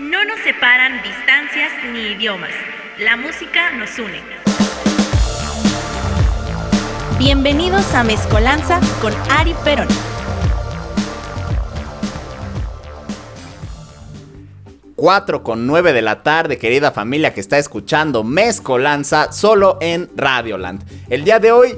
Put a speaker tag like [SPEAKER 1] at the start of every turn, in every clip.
[SPEAKER 1] No nos separan distancias ni idiomas. La música nos une. Bienvenidos a Mezcolanza con Ari Perón.
[SPEAKER 2] Cuatro con nueve de la tarde, querida familia que está escuchando Mezcolanza solo en Radioland. El día de hoy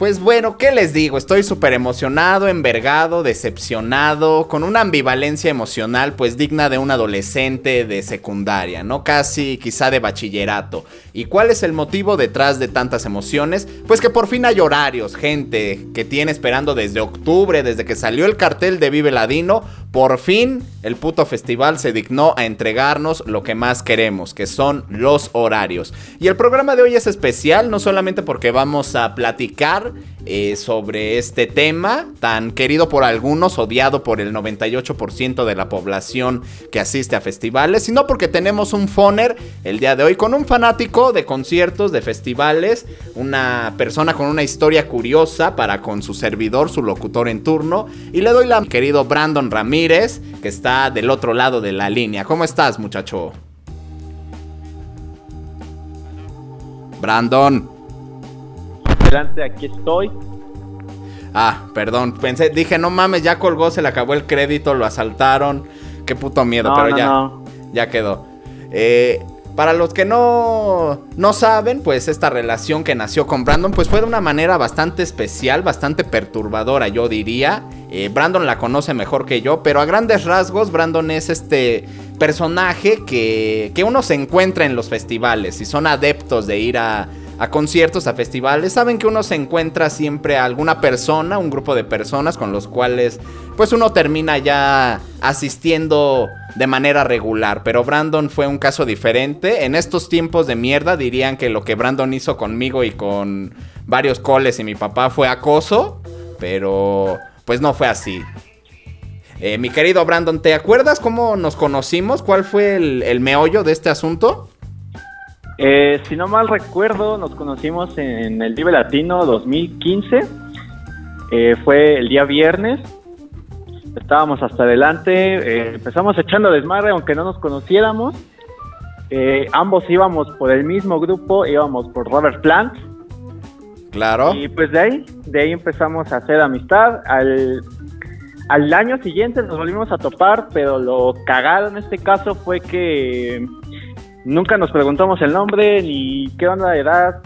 [SPEAKER 2] pues bueno, ¿qué les digo? Estoy súper emocionado, envergado, decepcionado, con una ambivalencia emocional pues digna de un adolescente de secundaria, ¿no? Casi quizá de bachillerato. ¿Y cuál es el motivo detrás de tantas emociones? Pues que por fin hay horarios, gente que tiene esperando desde octubre, desde que salió el cartel de Vive Ladino, por fin el puto festival se dignó a entregarnos lo que más queremos, que son los horarios. Y el programa de hoy es especial, no solamente porque vamos a platicar eh, sobre este tema tan querido por algunos, odiado por el 98% de la población que asiste a festivales, sino porque tenemos un foner el día de hoy con un fanático de conciertos, de festivales, una persona con una historia curiosa para con su servidor, su locutor en turno, y le doy la querido Brandon Ramírez, que está del otro lado de la línea. ¿Cómo estás, muchacho? Brandon
[SPEAKER 3] aquí estoy.
[SPEAKER 2] Ah, perdón, pensé, dije, no mames, ya colgó, se le acabó el crédito, lo asaltaron. Qué puto miedo, pero ya, ya quedó. Eh, para los que no, no saben, pues esta relación que nació con Brandon, pues fue de una manera bastante especial, bastante perturbadora, yo diría. Eh, Brandon la conoce mejor que yo, pero a grandes rasgos, Brandon es este personaje que, que uno se encuentra en los festivales y son adeptos de ir a, a conciertos, a festivales, saben que uno se encuentra siempre a alguna persona, un grupo de personas con los cuales pues uno termina ya asistiendo de manera regular. Pero Brandon fue un caso diferente. En estos tiempos de mierda dirían que lo que Brandon hizo conmigo y con varios coles y mi papá fue acoso, pero pues no fue así. Eh, mi querido Brandon, ¿te acuerdas cómo nos conocimos? ¿Cuál fue el, el meollo de este asunto?
[SPEAKER 3] Eh, si no mal recuerdo, nos conocimos en el Vive Latino 2015. Eh, fue el día viernes. Estábamos hasta adelante. Eh, empezamos echando desmadre, aunque no nos conociéramos. ambos íbamos por el mismo grupo, íbamos por Robert Plant.
[SPEAKER 2] Claro.
[SPEAKER 3] Y pues de ahí, de ahí empezamos a hacer amistad. Al, al año siguiente nos volvimos a topar, pero lo cagado en este caso fue que Nunca nos preguntamos el nombre, ni qué onda de edad,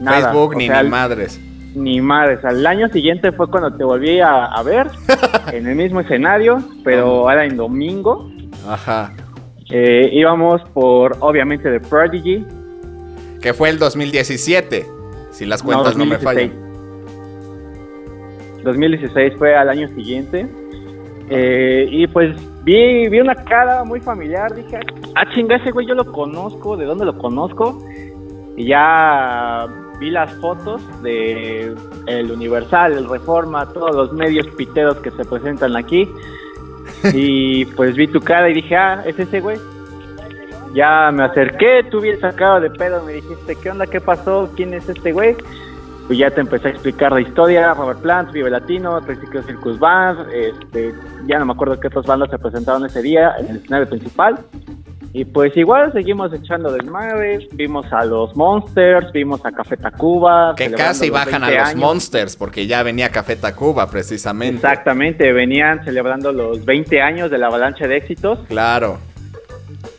[SPEAKER 2] nada. Facebook, ni, ni madres.
[SPEAKER 3] Ni madres. Al año siguiente fue cuando te volví a, ver, en el mismo escenario, pero era en domingo.
[SPEAKER 2] Ajá.
[SPEAKER 3] Eh, íbamos por, obviamente, The Prodigy.
[SPEAKER 2] Que fue el 2017, si las cuentas no, me fallan.
[SPEAKER 3] 2016 fue al año siguiente. Eh, y pues vi, vi una cara muy familiar, dije, ah, chinga, ese güey yo lo conozco, ¿de dónde lo conozco? Y ya vi las fotos de el Universal, el Reforma, todos los medios piteros que se presentan aquí. y pues vi tu cara y dije, ah, es ese güey. Ya me acerqué, tú bien sacado de pedo, me dijiste, ¿qué onda? ¿Qué pasó? ¿Quién es este güey? Pues ya te empecé a explicar la historia, Robert Plant, Vive Latino, Triciclo Circus Band, este, ya no me acuerdo qué otras bandas se presentaron ese día en el escenario principal. Y pues igual seguimos echando desmadre, vimos a los Monsters, vimos a Café Tacuba.
[SPEAKER 2] Que casi bajan a los Monsters, porque ya venía Café Tacuba precisamente.
[SPEAKER 3] Exactamente, venían celebrando los 20 años de la avalancha de éxitos.
[SPEAKER 2] Claro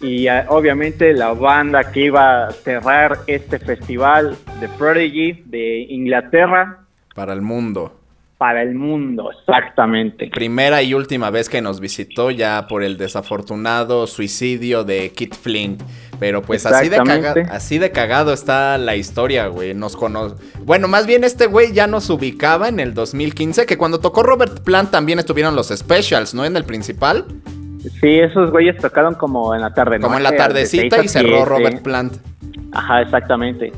[SPEAKER 3] y ah, obviamente la banda que iba a cerrar este festival de Prodigy de Inglaterra.
[SPEAKER 2] Para el mundo.
[SPEAKER 3] Para el mundo, exactamente.
[SPEAKER 2] Primera y última vez que nos visitó ya por el desafortunado suicidio de Kit Flint. Pero pues así de, así de cagado está la historia, güey. Nos conoce. Bueno, más bien este güey ya nos ubicaba en el 2015, que cuando tocó Robert Plant también estuvieron los specials, ¿no? En el principal.
[SPEAKER 3] Sí, esos güeyes tocaron como en la tarde,
[SPEAKER 2] Como en la tardecita y cerró Robert Plant.
[SPEAKER 3] Ajá, exactamente.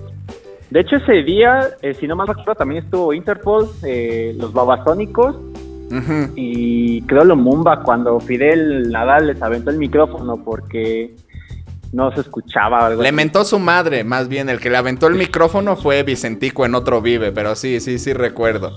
[SPEAKER 3] De hecho, ese día, eh, si no mal recuerdo, también estuvo Interpol, eh, los babasónicos y creo lo Mumba cuando Fidel Nadal les aventó el micrófono porque no se escuchaba algo.
[SPEAKER 2] Le mentó su madre, más bien. El que le aventó el micrófono fue Vicentico en otro Vive, pero sí, sí, sí recuerdo.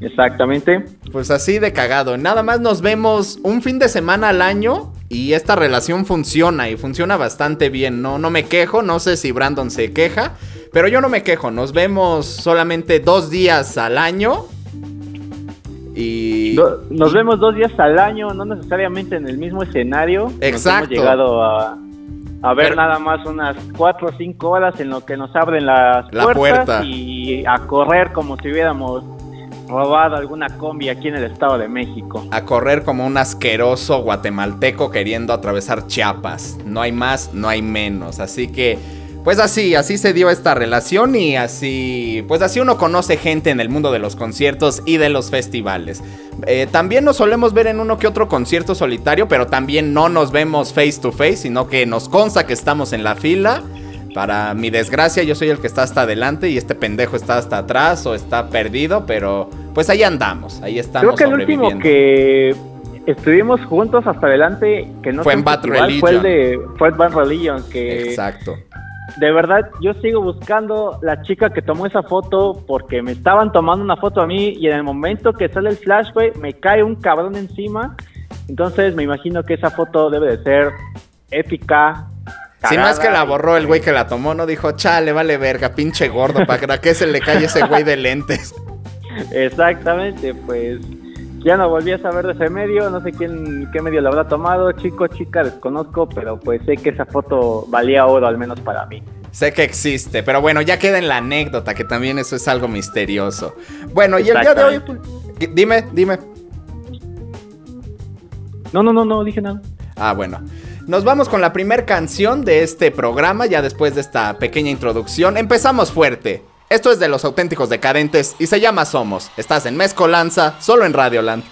[SPEAKER 3] Exactamente.
[SPEAKER 4] Pues así de cagado. Nada más nos vemos un fin de semana al año y esta relación funciona y funciona bastante bien. No, no me quejo, no sé si Brandon se queja, pero yo no me quejo. Nos vemos solamente dos días al año. Y.
[SPEAKER 3] nos vemos dos días al año, no necesariamente en el mismo escenario.
[SPEAKER 4] Exacto.
[SPEAKER 3] hemos llegado a, a ver nada más unas cuatro o cinco horas en lo que nos abren las
[SPEAKER 4] la puertas
[SPEAKER 3] y a correr como si hubiéramos robado alguna combi aquí en el Estado de México.
[SPEAKER 4] A correr como un asqueroso guatemalteco queriendo atravesar Chiapas. No hay más, no hay menos. Así que, pues así, así se dio esta relación y así, pues así uno conoce gente en el mundo de los conciertos y de los festivales. Eh, también nos solemos ver en uno que otro concierto solitario, pero también no nos vemos face to face, sino que nos consta que estamos en la fila. Para mi desgracia, yo soy el que está hasta adelante y este pendejo está hasta atrás o está perdido, pero pues ahí andamos, ahí estamos.
[SPEAKER 3] Creo que el último que estuvimos juntos hasta adelante, que no
[SPEAKER 4] fue en Bad Religion.
[SPEAKER 3] Fue el de fue Bad Religion, que
[SPEAKER 4] Exacto.
[SPEAKER 3] De verdad, yo sigo buscando la chica que tomó esa foto porque me estaban tomando una foto a mí y en el momento que sale el flash, me cae un cabrón encima. Entonces me imagino que esa foto debe de ser épica,
[SPEAKER 4] si no es que la borró el güey que la tomó, no dijo, chale, vale verga, pinche gordo, para que se le cae ese güey de lentes.
[SPEAKER 3] Exactamente, pues ya no volví a saber de ese medio, no sé quién, qué medio lo habrá tomado, chico, chica, desconozco, pero pues sé que esa foto valía oro, al menos para mí.
[SPEAKER 4] Sé que existe, pero bueno, ya queda en la anécdota, que también eso es algo misterioso. Bueno, y el día de hoy, dime, dime.
[SPEAKER 3] No, no, no, no, dije nada.
[SPEAKER 4] Ah, bueno. Nos vamos con la primera canción de este programa, ya después de esta pequeña introducción. Empezamos fuerte. Esto es de los auténticos decadentes y se llama Somos. Estás en Mezcolanza, solo en Radioland.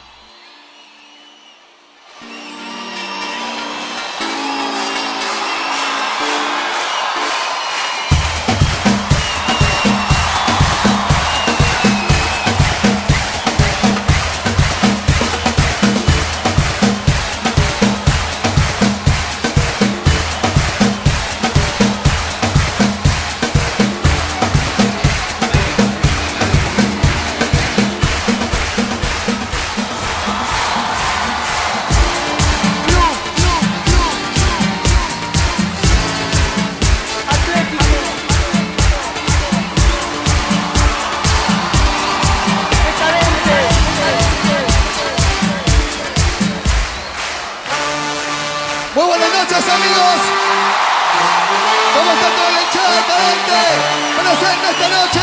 [SPEAKER 2] esta
[SPEAKER 4] noche.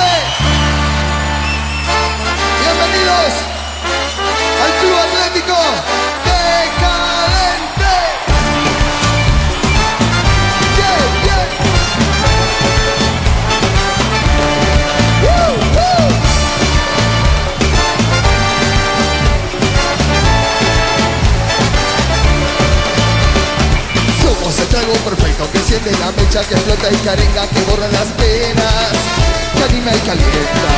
[SPEAKER 4] Bienvenidos al Club Atlético. Que siente la mecha que flota y carenga que borra las penas. Que anima y calienta.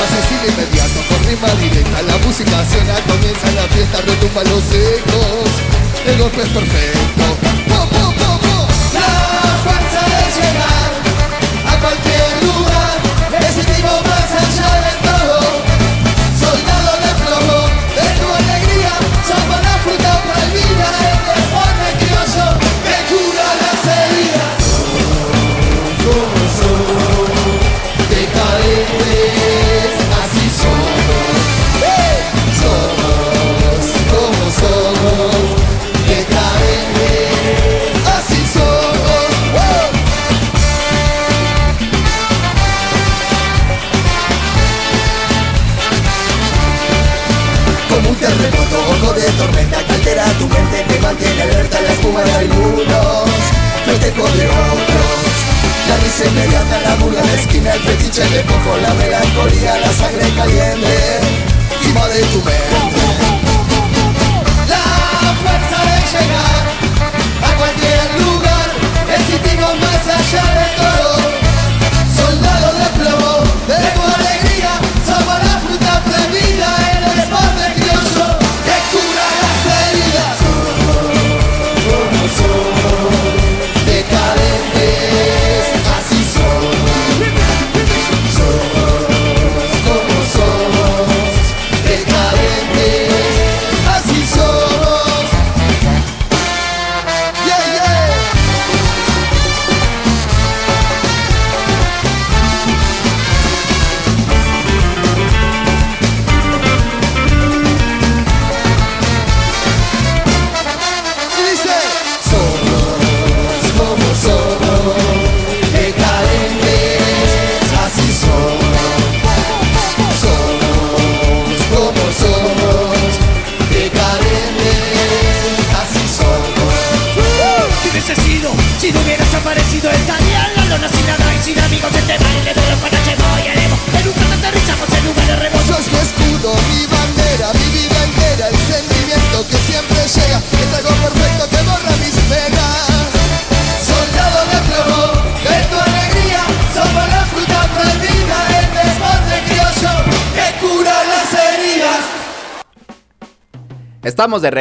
[SPEAKER 4] Más inmediato con rima directa. La música suena, comienza la fiesta Retumba los ecos. El golpe es perfecto. ¡Po, po, La fuerza
[SPEAKER 2] de
[SPEAKER 4] llegar A cualquier lugar Decidimos altera tu mente que mantiene alerta la espuma de algunos, festejo de otros. La risa inmediata, la burla de esquina, el fetiche de poco, la melancolía, la sangre caliente, invade tu mente. La fuerza de llegar a cualquier lugar, es más allá de todo.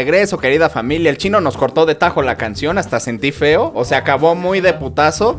[SPEAKER 2] Regreso, querida familia. El chino nos cortó de tajo la canción, hasta sentí feo. O se acabó muy de putazo.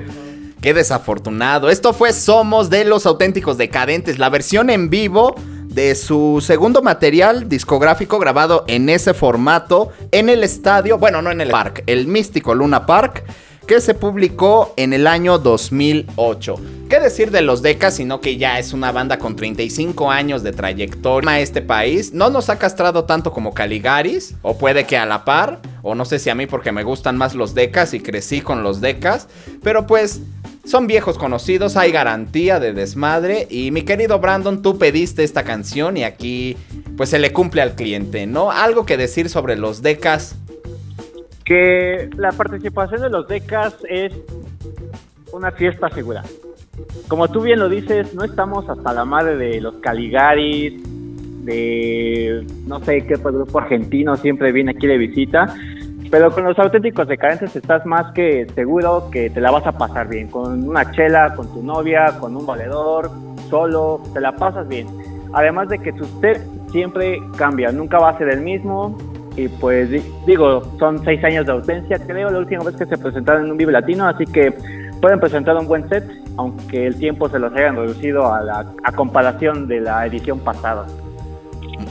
[SPEAKER 2] Qué desafortunado. Esto fue Somos de los auténticos decadentes, la versión en vivo de su segundo material discográfico grabado en ese formato en el estadio, bueno, no en el park, el místico Luna Park que se publicó en el año 2008. ¿Qué decir de los Decas, sino que ya es una banda con 35 años de trayectoria a este país? No nos ha castrado tanto como Caligaris, o puede que a la par, o no sé si a mí porque me gustan más los Decas y crecí con los Decas, pero pues son viejos conocidos, hay garantía de desmadre. Y mi querido Brandon, tú pediste esta canción y aquí pues se le cumple al cliente, ¿no? Algo que decir sobre los Decas
[SPEAKER 3] que la participación de los DECAS es una fiesta segura. Como tú bien lo dices, no estamos hasta la madre de los Caligaris, de no sé qué grupo argentino siempre viene aquí de visita, pero con los auténticos decadentes estás más que seguro que te la vas a pasar bien, con una chela, con tu novia, con un valedor, solo, te la pasas bien. Además de que tu set siempre cambia, nunca va a ser el mismo, y pues digo, son seis años de ausencia, creo, la última vez que se presentaron en un Vive Latino, así que pueden presentar un buen set, aunque el tiempo se los hayan reducido a, la, a comparación de la edición pasada.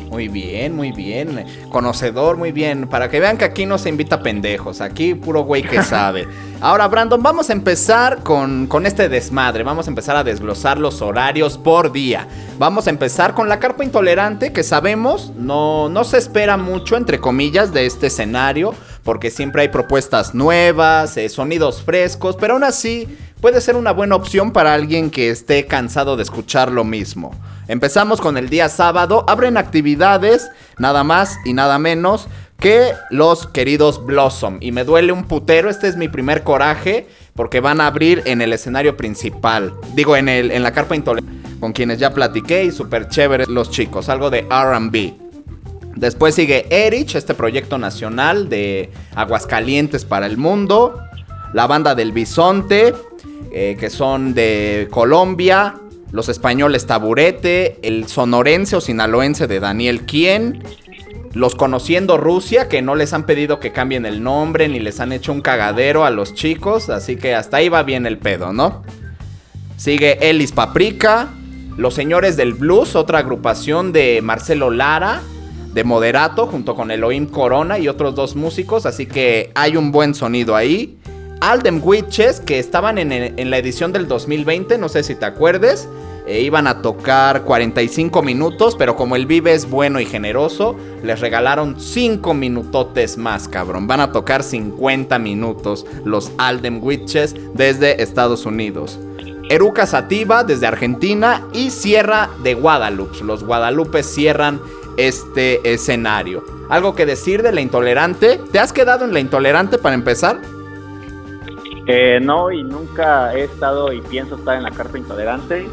[SPEAKER 2] Muy bien, muy bien. Conocedor, muy bien. Para que vean que aquí no se invita a pendejos. Aquí puro güey que sabe. Ahora, Brandon, vamos a empezar con, con, este desmadre. Vamos a empezar a desglosar los horarios por día. Vamos a empezar con la carpa intolerante, que sabemos no, no se espera mucho, entre comillas, de este escenario. Porque siempre hay propuestas nuevas, eh, sonidos frescos. Pero aún así, puede ser una buena opción para alguien que esté cansado de escuchar lo mismo. Empezamos con el día sábado. Abren actividades, nada más y nada menos que los queridos Blossom. Y me duele un putero, este es mi primer coraje, porque van a abrir en el escenario principal. Digo, en, el, en la carpa intolerante, con quienes ya platiqué y súper chéveres los chicos, algo de RB. Después sigue Erich, este proyecto nacional de Aguascalientes para el mundo. La banda del Bisonte, eh, que son de Colombia los españoles Taburete, el sonorense o sinaloense de Daniel Quien, los Conociendo Rusia, que no les han pedido que cambien el nombre ni les han hecho un cagadero a los chicos, así que hasta ahí va bien el pedo, ¿no? Sigue Elis Paprika, Los Señores del Blues, otra agrupación de Marcelo Lara, de Moderato, junto con Elohim Corona y otros dos músicos, así que hay un buen sonido ahí. Alden Witches, que estaban en, la edición del 2020, no sé si te acuerdes. E iban a tocar 45 minutos, pero como el Vive es bueno y generoso, les regalaron 5 minutotes más, cabrón. Van a tocar 50 minutos los Alden Witches desde Estados Unidos. Eruca Sativa desde Argentina y Sierra de Guadalupe. Los Guadalupe cierran este escenario. ¿Algo que decir de la intolerante? ¿Te has quedado en la intolerante para empezar?
[SPEAKER 3] No, y nunca he estado y pienso estar en la carta intolerante.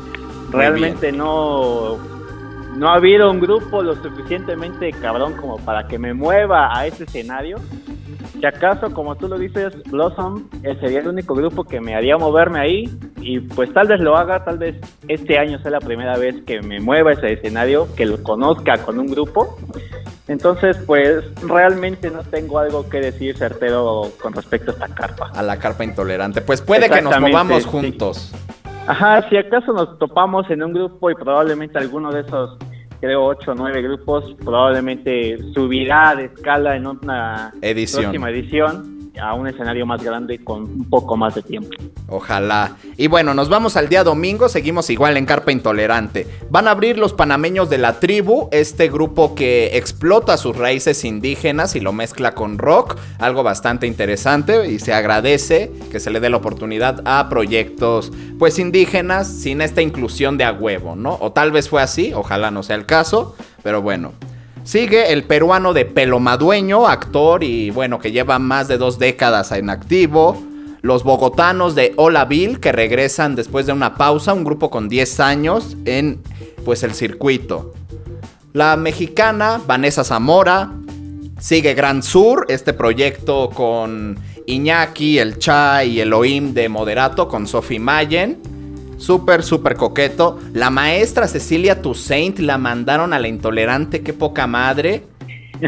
[SPEAKER 3] Realmente no, no ha habido un grupo lo suficientemente cabrón como para que me mueva a ese escenario. Si acaso, como tú lo dices, Blossom eh, sería el único grupo que me haría moverme ahí y pues tal vez lo haga, tal vez este año sea la primera vez que me mueva ese escenario, que lo conozca con un grupo entonces, pues realmente no tengo algo que decir certero con respecto a esta carpa.
[SPEAKER 2] A la carpa intolerante. Pues puede que nos movamos juntos.
[SPEAKER 3] Ajá, si acaso nos topamos en un grupo y probablemente alguno de esos, creo, ocho o nueve grupos, probablemente subirá de escala en una
[SPEAKER 2] edición.
[SPEAKER 3] próxima edición a un escenario más grande con un poco más de tiempo.
[SPEAKER 2] Ojalá. Y bueno, nos vamos al día domingo, seguimos igual en Carpa Intolerante. Van a abrir los panameños de la tribu, este grupo que explota sus raíces indígenas y lo mezcla con rock, algo bastante interesante y se agradece que se le dé la oportunidad a proyectos pues indígenas sin esta inclusión de a huevo, ¿no? O tal vez fue así, ojalá no sea el caso, pero bueno. Sigue el peruano de Pelomadueño, actor y bueno, que lleva más de dos décadas en activo. Los bogotanos de Hola Bill, que regresan después de una pausa, un grupo con 10 años en pues el circuito. La mexicana Vanessa Zamora. Sigue Gran Sur, este proyecto con Iñaki, el Cha y Elohim de Moderato, con Sophie Mayen. Súper, súper coqueto. La maestra Cecilia Toussaint la mandaron a la intolerante, qué poca madre.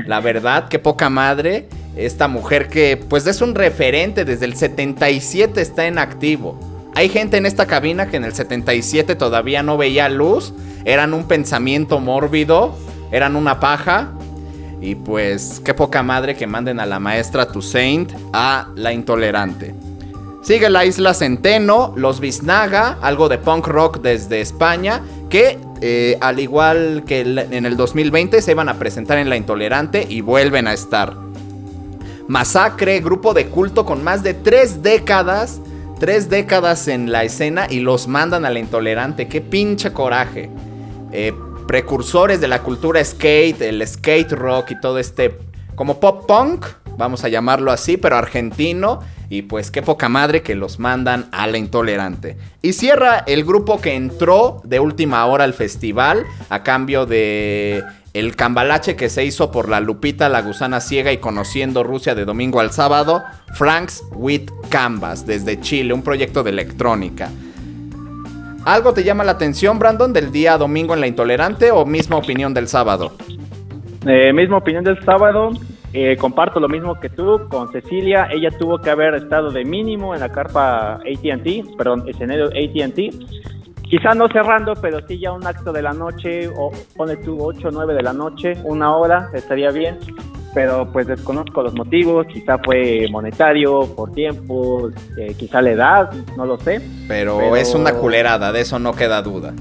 [SPEAKER 2] La verdad, qué poca madre. Esta mujer que pues es un referente, desde el 77 está en activo. Hay gente en esta cabina que en el 77 todavía no veía luz, eran un pensamiento mórbido, eran una paja. Y pues qué poca madre que manden a la maestra Toussaint a la intolerante. Sigue la isla Centeno, los Biznaga, algo de punk rock desde España, que eh, al igual que en el 2020 se iban a presentar en La Intolerante y vuelven a estar. Masacre, grupo de culto con más de tres décadas, tres décadas en la escena y los mandan a La Intolerante. Qué pinche coraje. Eh, precursores de la cultura skate, el skate rock y todo este como pop punk, vamos a llamarlo así, pero argentino. Y pues qué poca madre que los mandan a la intolerante. Y cierra el grupo que entró de última hora al festival a cambio de el cambalache que se hizo por la Lupita, la gusana ciega y conociendo Rusia de domingo al sábado, Franks with Canvas desde Chile, un proyecto de electrónica. ¿Algo te llama la atención, Brandon, del día domingo en la intolerante o misma opinión del sábado?
[SPEAKER 3] Eh, misma opinión del sábado. Eh, comparto lo mismo que tú con Cecilia. Ella tuvo que haber estado de mínimo en la carpa ATT, perdón, escenario ATT. Quizá no cerrando, pero sí ya un acto de la noche, o pone tú 8 o 9 de la noche, una hora, estaría bien. Pero pues desconozco los motivos, quizá fue monetario, por tiempo, eh, quizá la edad, no lo sé.
[SPEAKER 2] Pero, pero, es una culerada, de eso no queda duda.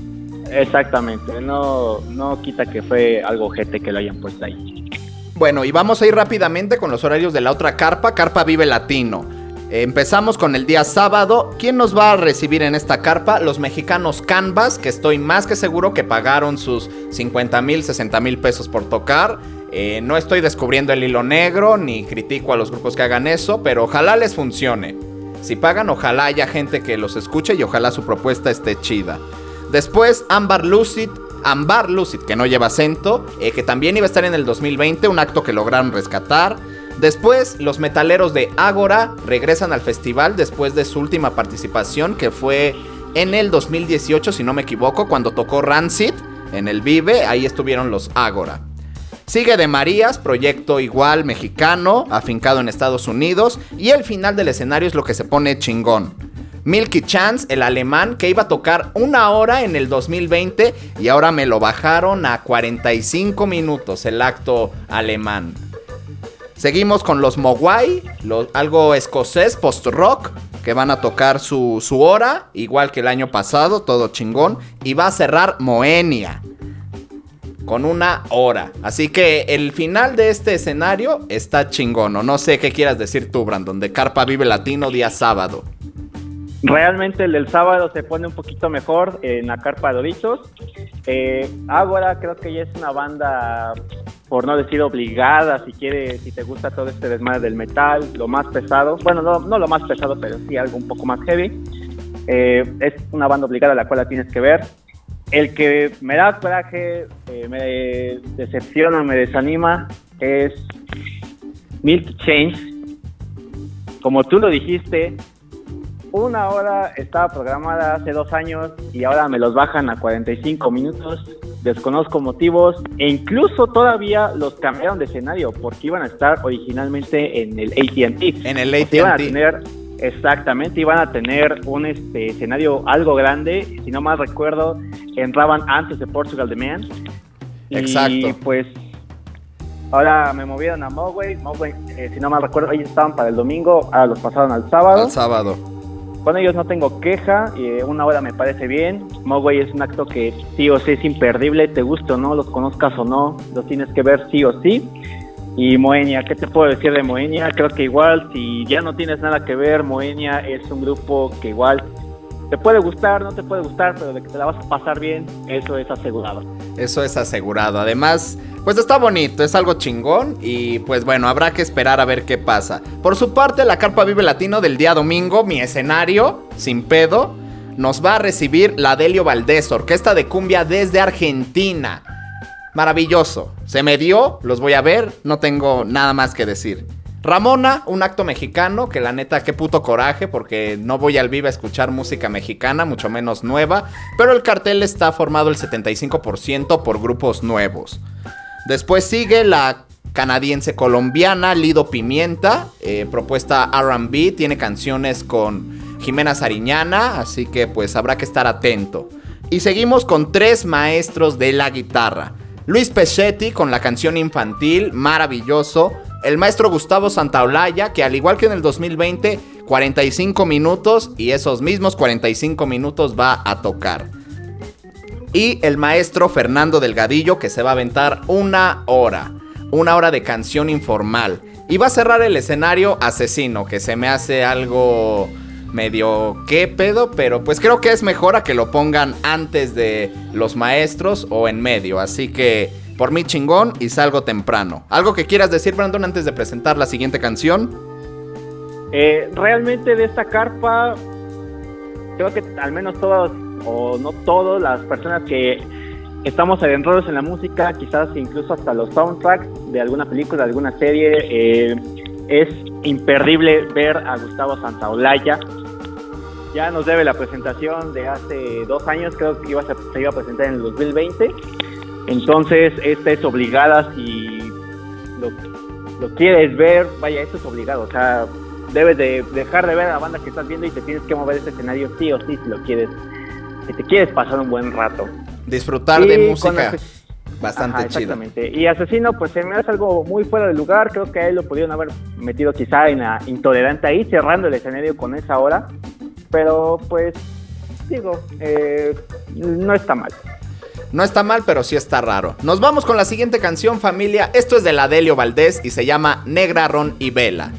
[SPEAKER 3] Exactamente, no, no quita que fue algo gente que lo hayan puesto ahí.
[SPEAKER 2] Bueno, y vamos a ir rápidamente con los horarios de la otra carpa, Carpa Vive Latino. Empezamos con el día sábado. ¿Quién nos va a recibir en esta carpa? Los mexicanos Canvas, que estoy más que seguro que pagaron sus 50 mil, 60 mil pesos por tocar. Eh, no estoy descubriendo el hilo negro, ni critico a los grupos que hagan eso, pero ojalá les funcione. Si pagan, ojalá haya gente que los escuche y ojalá su propuesta esté chida. Después, Ambar Lucid, Ambar Lucid, que no lleva acento, eh, que también iba a estar en el 2020, un acto que lograron rescatar. Después, los metaleros de Ágora regresan al festival después de su última participación, que fue en el 2018, si no me equivoco, cuando tocó Rancid en el Vive, ahí estuvieron los Ágora. Sigue de Marías, proyecto igual mexicano, afincado en Estados Unidos, y el final del escenario es lo que se pone chingón. Milky Chance, el alemán, que iba a tocar una hora en el 2020 y ahora me lo bajaron a 45 minutos el acto alemán. Seguimos con los Mogwai, algo escocés, post-rock, que van a tocar su, su, hora, igual que el año pasado, todo chingón. Y va a cerrar Moenia, con una hora. Así que el final de este escenario está chingón. O no sé qué quieras decir tú, Brandon, de Carpa Vive Latino día sábado.
[SPEAKER 3] Realmente el del sábado se pone un poquito mejor en la carpa Doritos. Eh, Ágora creo que ya es una banda, por no decir obligada, si quiere, si te gusta todo este desmadre del metal, lo más pesado, bueno, no, no lo más pesado, pero sí algo un poco más heavy. Eh, es una banda obligada a la cual la tienes que ver. El que me da coraje, eh, me decepciona, me desanima, es Milk Change. Como tú lo dijiste, una hora estaba programada hace dos años y ahora me los bajan a 45 minutos. Desconozco motivos e incluso todavía los cambiaron de escenario porque iban a estar originalmente en el ATT.
[SPEAKER 2] En el ATT.
[SPEAKER 3] Iban a tener, exactamente, iban a tener un este, escenario algo grande. Si no mal recuerdo, entraban antes de Portugal The Man.
[SPEAKER 2] Exacto.
[SPEAKER 3] Y pues Ahora me movieron a Mogwai. Mogwai, eh, si no mal recuerdo, ellos estaban para el domingo, ahora los pasaron al sábado.
[SPEAKER 2] Al sábado.
[SPEAKER 3] Con ellos no tengo queja, y una hora me parece bien. Mogwai es un acto que sí o sí es imperdible, te guste o no, los conozcas o no, los tienes que ver sí o sí. Y Moenia, ¿qué te puedo decir de Moenia? Creo que igual, si ya no tienes nada que ver, Moenia es un grupo que igual te puede gustar, no te puede gustar, pero de que te la vas a pasar bien, eso es asegurado.
[SPEAKER 2] Eso es asegurado. Además, pues está bonito, es algo chingón y pues bueno, habrá que esperar a ver qué pasa. Por su parte, la Carpa Vive Latino del día domingo, mi escenario, sin pedo, nos va a recibir la Delio Valdés, orquesta de cumbia desde Argentina. Maravilloso. Se me dio, los voy a ver, no tengo nada más que decir. Ramona, un acto mexicano, que la neta, qué puto coraje, porque no voy al Viva a escuchar música mexicana, mucho menos nueva, pero el cartel está formado el 75% por grupos nuevos. Después sigue la canadiense-colombiana, Lido Pimienta, eh, propuesta RB, tiene canciones con Jimena Sariñana, así que pues habrá que estar atento. Y seguimos con tres maestros de la guitarra. Luis Peschetti con la canción infantil, maravilloso. El maestro Gustavo Santaolalla, que al igual que en el 2020, 45 minutos y esos mismos 45 minutos va a tocar. Y el maestro Fernando Delgadillo, que se va a aventar una hora una hora de canción informal. Y va a cerrar el escenario Asesino, que se me hace algo medio qué pedo, pero pues creo que es mejor a que lo pongan antes de los maestros o en medio. Así que por mí chingón y salgo temprano. ¿Algo que quieras decir, Brandon, antes de presentar la siguiente canción?
[SPEAKER 3] Eh, realmente de esta carpa, creo que al menos todos, o no todos, las personas que estamos adentrados en la música, quizás incluso hasta los soundtracks de alguna película, de alguna serie. Eh, es imperdible ver a Gustavo Santaolalla. Ya nos debe la presentación de hace dos años, creo que iba a, se iba a presentar en el 2020. Entonces, esta es obligada si lo, lo quieres ver, vaya, esto es obligado. O sea, debes de dejar de ver a la banda que estás viendo y te tienes que mover ese escenario sí o sí si lo quieres, si te quieres pasar un buen rato
[SPEAKER 2] disfrutar de música bastante
[SPEAKER 3] exactamente. Y Asesino, pues se me hace algo muy fuera de lugar. Creo que a él lo pudieron haber metido quizá en la intolerante ahí, cerrando el escenario con esa hora. Pero pues, digo, eh, no está mal.
[SPEAKER 2] No está mal, pero sí está raro. Nos vamos con la siguiente canción, familia. Esto es de la Delio Valdés y se llama Negra, Ron y Vela.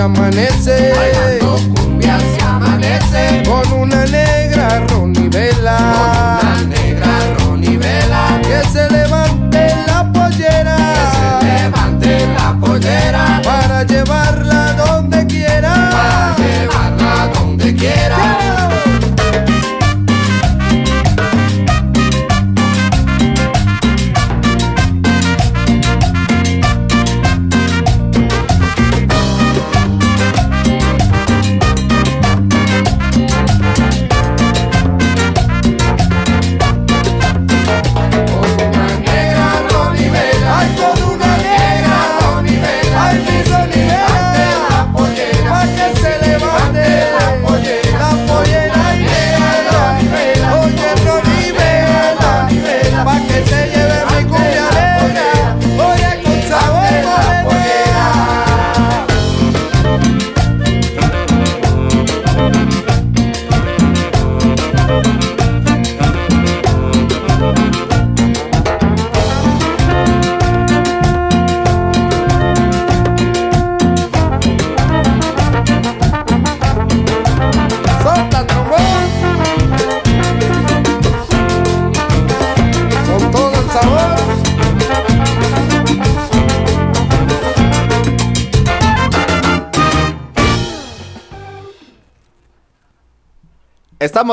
[SPEAKER 5] amanece. Bailando
[SPEAKER 4] cumbia se amanece.
[SPEAKER 5] Con una negra ronivela. Con una
[SPEAKER 4] negra ronivela.
[SPEAKER 5] Que se levante la pollera. Que se
[SPEAKER 4] levante la pollera.
[SPEAKER 6] Para llevarla donde quiera.
[SPEAKER 2] Para llevarla donde quiera.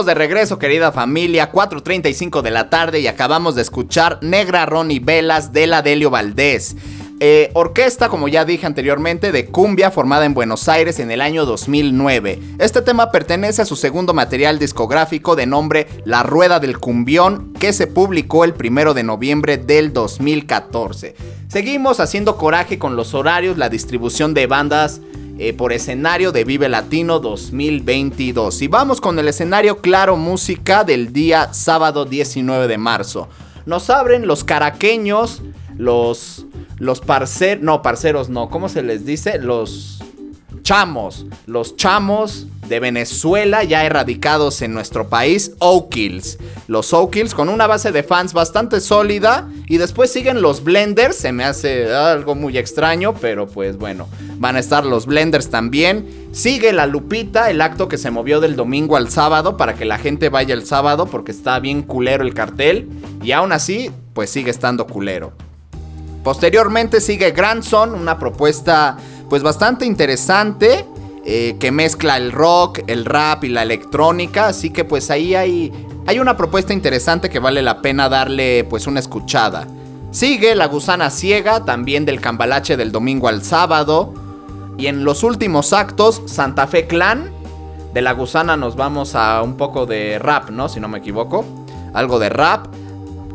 [SPEAKER 2] De regreso, querida familia, 4.35 de la tarde y acabamos de escuchar Negra Ronnie Velas de la Delio Valdés. Eh, orquesta, como ya dije anteriormente, de cumbia formada en Buenos Aires en el año 2009. Este tema pertenece a su segundo material discográfico de nombre La Rueda del Cumbión, que se publicó el primero de noviembre del 2014. Seguimos haciendo coraje con los horarios, la distribución de bandas eh, por escenario de Vive Latino 2022. Y vamos con el escenario Claro Música del día sábado 19 de marzo. Nos abren los caraqueños, los, los parceros, no, parceros no, ¿cómo se les dice? Los chamos, los chamos de Venezuela ya erradicados en nuestro país, O'Kills. Los O'Kills con una base de fans bastante sólida y después siguen los Blenders, se me hace algo muy extraño, pero pues bueno, van a estar los Blenders también. Sigue la Lupita, el acto que se movió del domingo al sábado para que la gente vaya el sábado porque está bien culero el cartel y aún así pues sigue estando culero. Posteriormente sigue Grandson, una propuesta pues bastante interesante eh, que mezcla el rock, el rap y la electrónica. Así que pues ahí hay, hay una propuesta interesante que vale la pena darle pues una escuchada. Sigue La Gusana Ciega, también del Cambalache del domingo al sábado. Y en los últimos actos, Santa Fe Clan. De La Gusana nos vamos a un poco de rap, ¿no? Si no me equivoco. Algo de rap.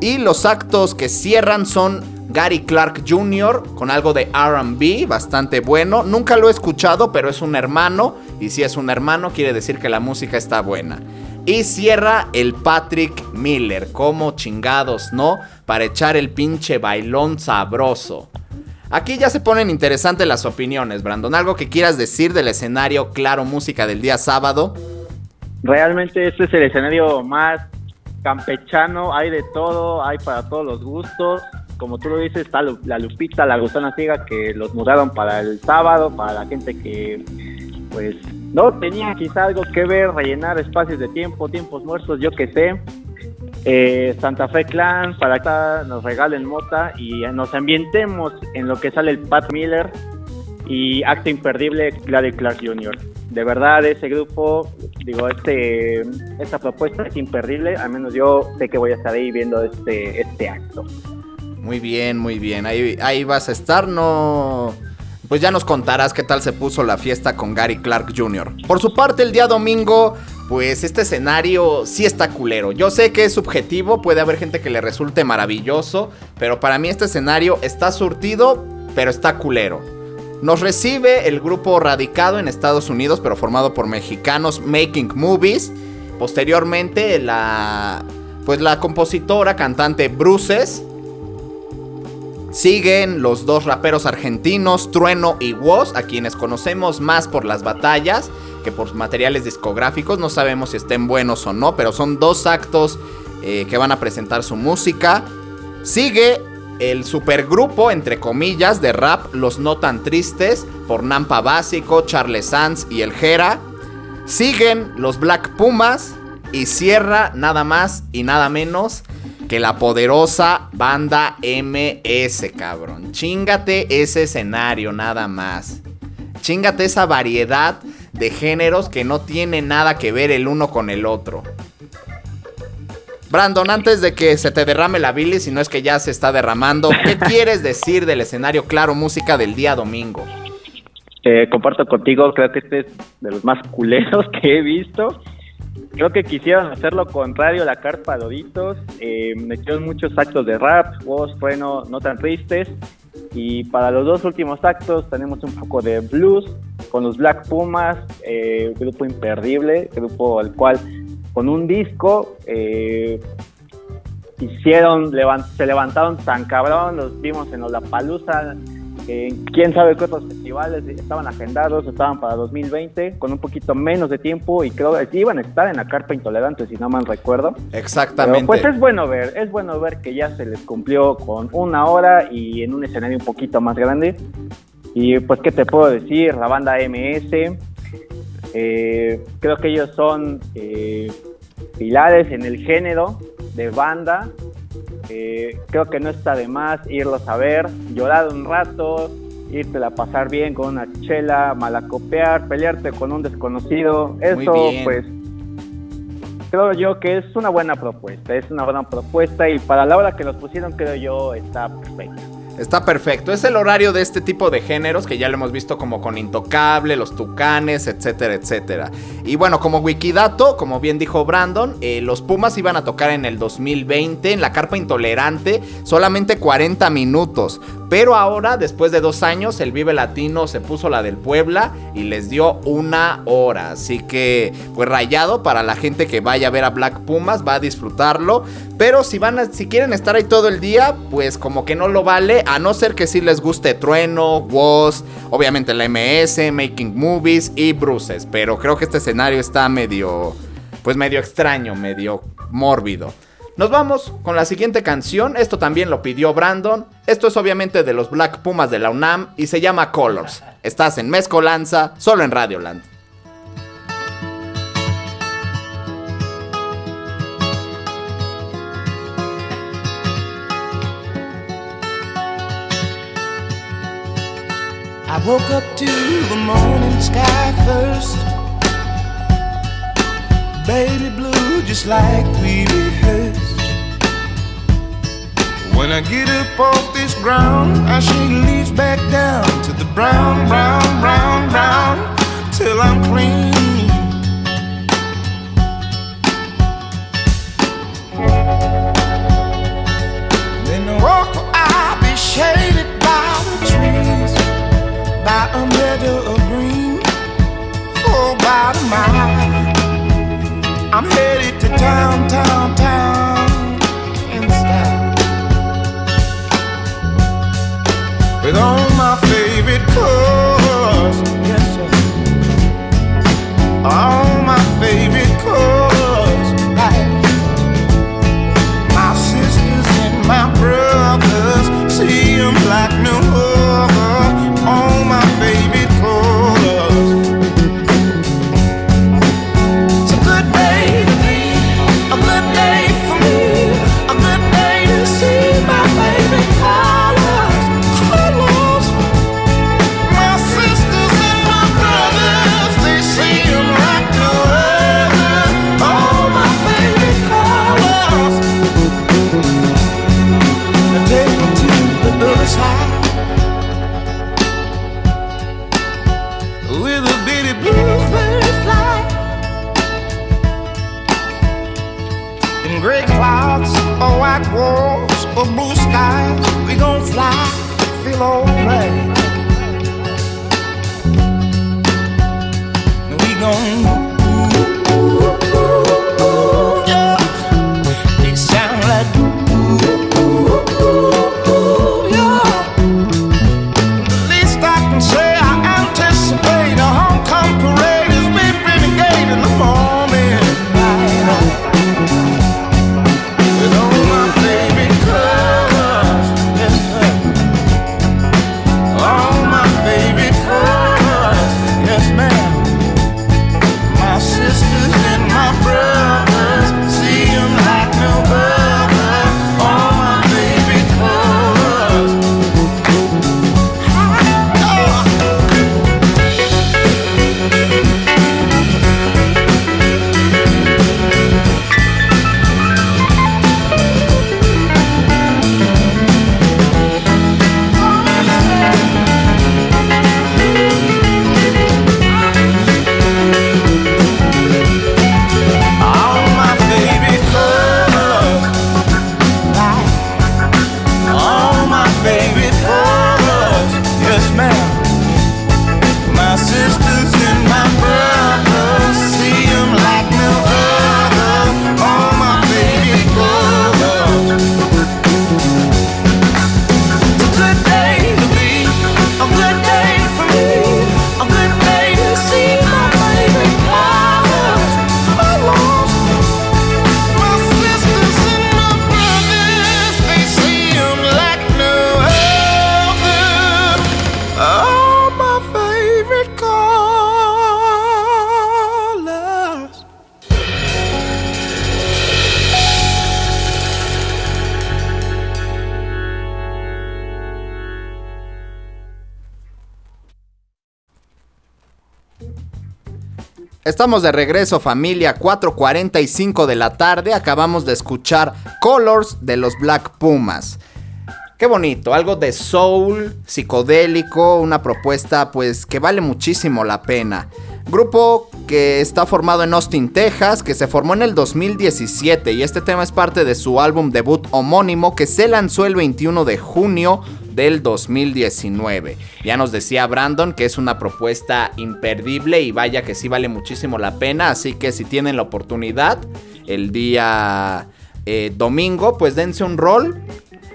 [SPEAKER 2] Y los actos que cierran son Gary Clark Jr. con algo de RB, bastante bueno. Nunca lo he escuchado, pero es un hermano. Y si es un hermano, quiere decir que la música está buena. Y cierra el Patrick Miller, como chingados, ¿no? Para echar el pinche bailón sabroso. Aquí ya se ponen interesantes las opiniones, Brandon. ¿Algo que quieras decir del escenario Claro Música del día sábado?
[SPEAKER 3] Realmente este es el escenario más campechano, hay de todo, hay para todos los gustos como tú lo dices, está la Lupita, la Gusana Ciega, que los mudaron para el sábado, para la gente que, pues, no tenía quizá algo que ver, rellenar espacios de tiempo, tiempos muertos, yo qué sé. Eh, Santa Fe Clan, para que nos regalen mota y nos ambientemos en lo que sale el Pat Miller y acto imperdible Gladys Clark Jr. De verdad, ese grupo, digo, este, esta propuesta es imperdible, al menos yo sé que voy a estar ahí viendo este, este acto.
[SPEAKER 2] Muy bien, muy bien. Ahí, ahí vas a estar, no... Pues ya nos contarás qué tal se puso la fiesta con Gary Clark Jr. Por su parte, el día domingo, pues este escenario sí está culero. Yo sé que es subjetivo, puede haber gente que le resulte maravilloso, pero para mí este escenario está surtido, pero está culero. Nos recibe el grupo radicado en Estados Unidos, pero formado por mexicanos Making Movies. Posteriormente, la pues la compositora, cantante Bruces, Siguen los dos raperos argentinos, Trueno y Woz, a quienes conocemos más por las batallas que por materiales discográficos. No sabemos si estén buenos o no, pero son dos actos eh, que van a presentar su música. Sigue el supergrupo, entre comillas, de rap Los No Tan Tristes, por Nampa Básico, Charles Sanz y El Jera. Siguen los Black Pumas y cierra nada más y nada menos que la poderosa banda MS, cabrón. Chingate ese escenario nada más. Chingate esa variedad de géneros que no tiene nada que ver el uno con el otro. Brandon, antes de que se te derrame la bilis, si no es que ya se está derramando, ¿qué quieres decir del escenario Claro Música del día domingo?
[SPEAKER 3] Eh, comparto contigo, creo que este es de los más culeros que he visto. Creo que quisieron hacer lo contrario la carpa Doritos. Eh, metieron muchos actos de rap, voz, bueno, no tan tristes. Y para los dos últimos actos tenemos un poco de blues con los Black Pumas, eh, grupo imperdible, grupo al cual con un disco eh, hicieron, se levantaron tan cabrón, los vimos en Lollapalooza, quién sabe qué otros festivales estaban agendados, estaban para 2020, con un poquito menos de tiempo y creo que iban a estar en la carpa intolerante, si no mal recuerdo.
[SPEAKER 2] Exactamente.
[SPEAKER 3] pues es bueno ver, es bueno ver que ya se les cumplió con una hora y en un escenario un poquito más grande. Y pues, ¿qué te puedo decir? La banda MS, eh, creo que ellos son eh, pilares en el género de banda eh, creo que no está de más irlos a ver, llorar un rato, irte a pasar bien con una chela, malacopear, pelearte con un desconocido. Eso, pues, creo yo que es una buena propuesta, es una buena propuesta y para la hora que los pusieron creo yo está perfecto.
[SPEAKER 2] Está perfecto. Es el horario de este tipo de géneros que ya lo hemos visto como con Intocable, Los Tucanes, etcétera, etcétera. Y bueno, como Wikidato, como bien dijo Brandon, eh, los Pumas iban a tocar en el 2020 en la Carpa Intolerante solamente 40 minutos. Pero ahora, después de dos años, el Vive Latino se puso la del Puebla y les dio una hora. Así que, pues rayado para la gente que vaya a ver a Black Pumas, va a disfrutarlo. Pero si van a, si quieren estar ahí todo el día, pues como que no lo vale, a no ser que sí les guste Trueno, Woz, obviamente la MS, Making Movies y Bruces. Pero creo que este escenario está medio, pues medio extraño, medio mórbido. Nos vamos con la siguiente canción. Esto también lo pidió Brandon. Esto es obviamente de los Black Pumas de la UNAM y se llama Colors. Estás en Mezcolanza, solo en Radioland.
[SPEAKER 6] I woke up to the morning sky first. Baby blue, just like we. I get up off this ground, I shake leaves back down to the brown, brown, brown, brown, till I'm clean. Then the walk I'll be shaded by the trees, by a meadow of green, for about a mile. I'm headed to town, town, town With all my favorite colors, yes sir. All
[SPEAKER 2] De regreso familia, 4.45 de la tarde, acabamos de escuchar Colors de los Black Pumas. Qué bonito, algo de soul, psicodélico, una propuesta pues que vale muchísimo la pena. Grupo que está formado en Austin, Texas, que se formó en el 2017 y este tema es parte de su álbum debut homónimo que se lanzó el 21 de junio del 2019. Ya nos decía Brandon que es una propuesta imperdible y vaya que sí vale muchísimo la pena, así que si tienen la oportunidad el día eh, domingo, pues dense un rol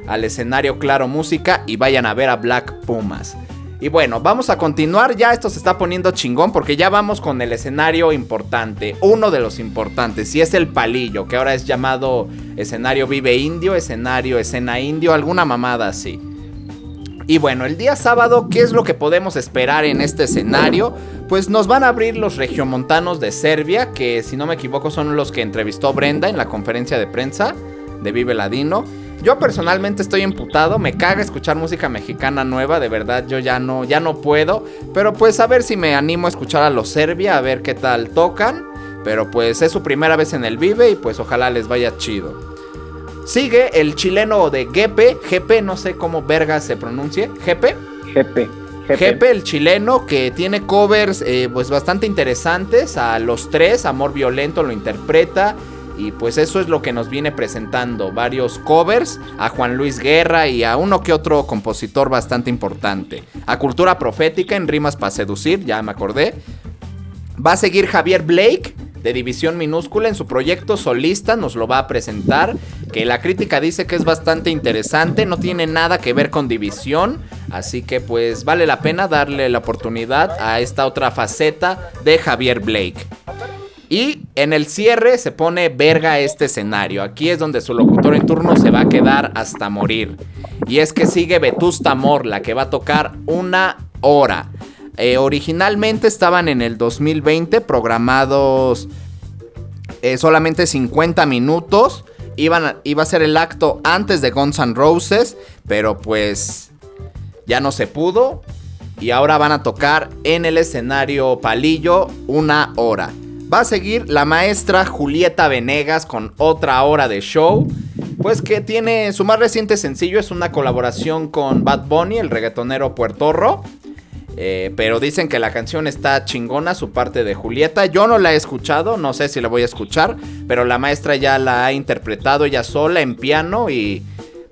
[SPEAKER 2] al escenario Claro Música y vayan a ver a Black Pumas. Y bueno, vamos a continuar. Ya esto se está poniendo chingón porque ya vamos con el escenario importante. Uno de los importantes. Y es el palillo, que ahora es llamado escenario Vive Indio, escenario Escena Indio, alguna mamada así. Y bueno, el día sábado, ¿qué es lo que podemos esperar en este escenario? Pues nos van a abrir los regiomontanos de Serbia, que si no me equivoco son los que entrevistó Brenda en la conferencia de prensa de Vive Ladino. Yo personalmente estoy emputado, me caga escuchar música mexicana nueva, de verdad yo ya no, ya no puedo, pero pues a ver si me animo a escuchar a los Serbia, a ver qué tal tocan, pero pues es su primera vez en el Vive y pues ojalá les vaya chido. Sigue el chileno de Gepe, Gepe, no sé cómo verga se pronuncie, Gepe.
[SPEAKER 3] Jepe.
[SPEAKER 2] Jepe, el chileno, que tiene covers eh, pues bastante interesantes. A los tres, Amor Violento lo interpreta. Y pues eso es lo que nos viene presentando. Varios covers a Juan Luis Guerra y a uno que otro compositor bastante importante. A Cultura Profética en Rimas para Seducir, ya me acordé. Va a seguir Javier Blake de División Minúscula en su proyecto solista, nos lo va a presentar. Que la crítica dice que es bastante interesante, no tiene nada que ver con División. Así que pues vale la pena darle la oportunidad a esta otra faceta de Javier Blake. Y en el cierre se pone verga este escenario. Aquí es donde su locutor en turno se va a quedar hasta morir. Y es que sigue Vetusta Morla, que va a tocar una hora. Eh, originalmente estaban en el 2020 programados eh, solamente 50 minutos. Iban a- iba a ser el acto antes de Guns N' Roses, pero pues ya no se pudo. Y ahora van a tocar en el escenario Palillo una hora. Va a seguir la maestra Julieta Venegas con otra hora de show. Pues que tiene su más reciente sencillo, es una colaboración con Bad Bunny, el reggaetonero puertorro. Eh, pero dicen que la canción está chingona, su parte de Julieta. Yo no la he escuchado, no sé si la voy a escuchar, pero la maestra ya la ha interpretado ella sola en piano y...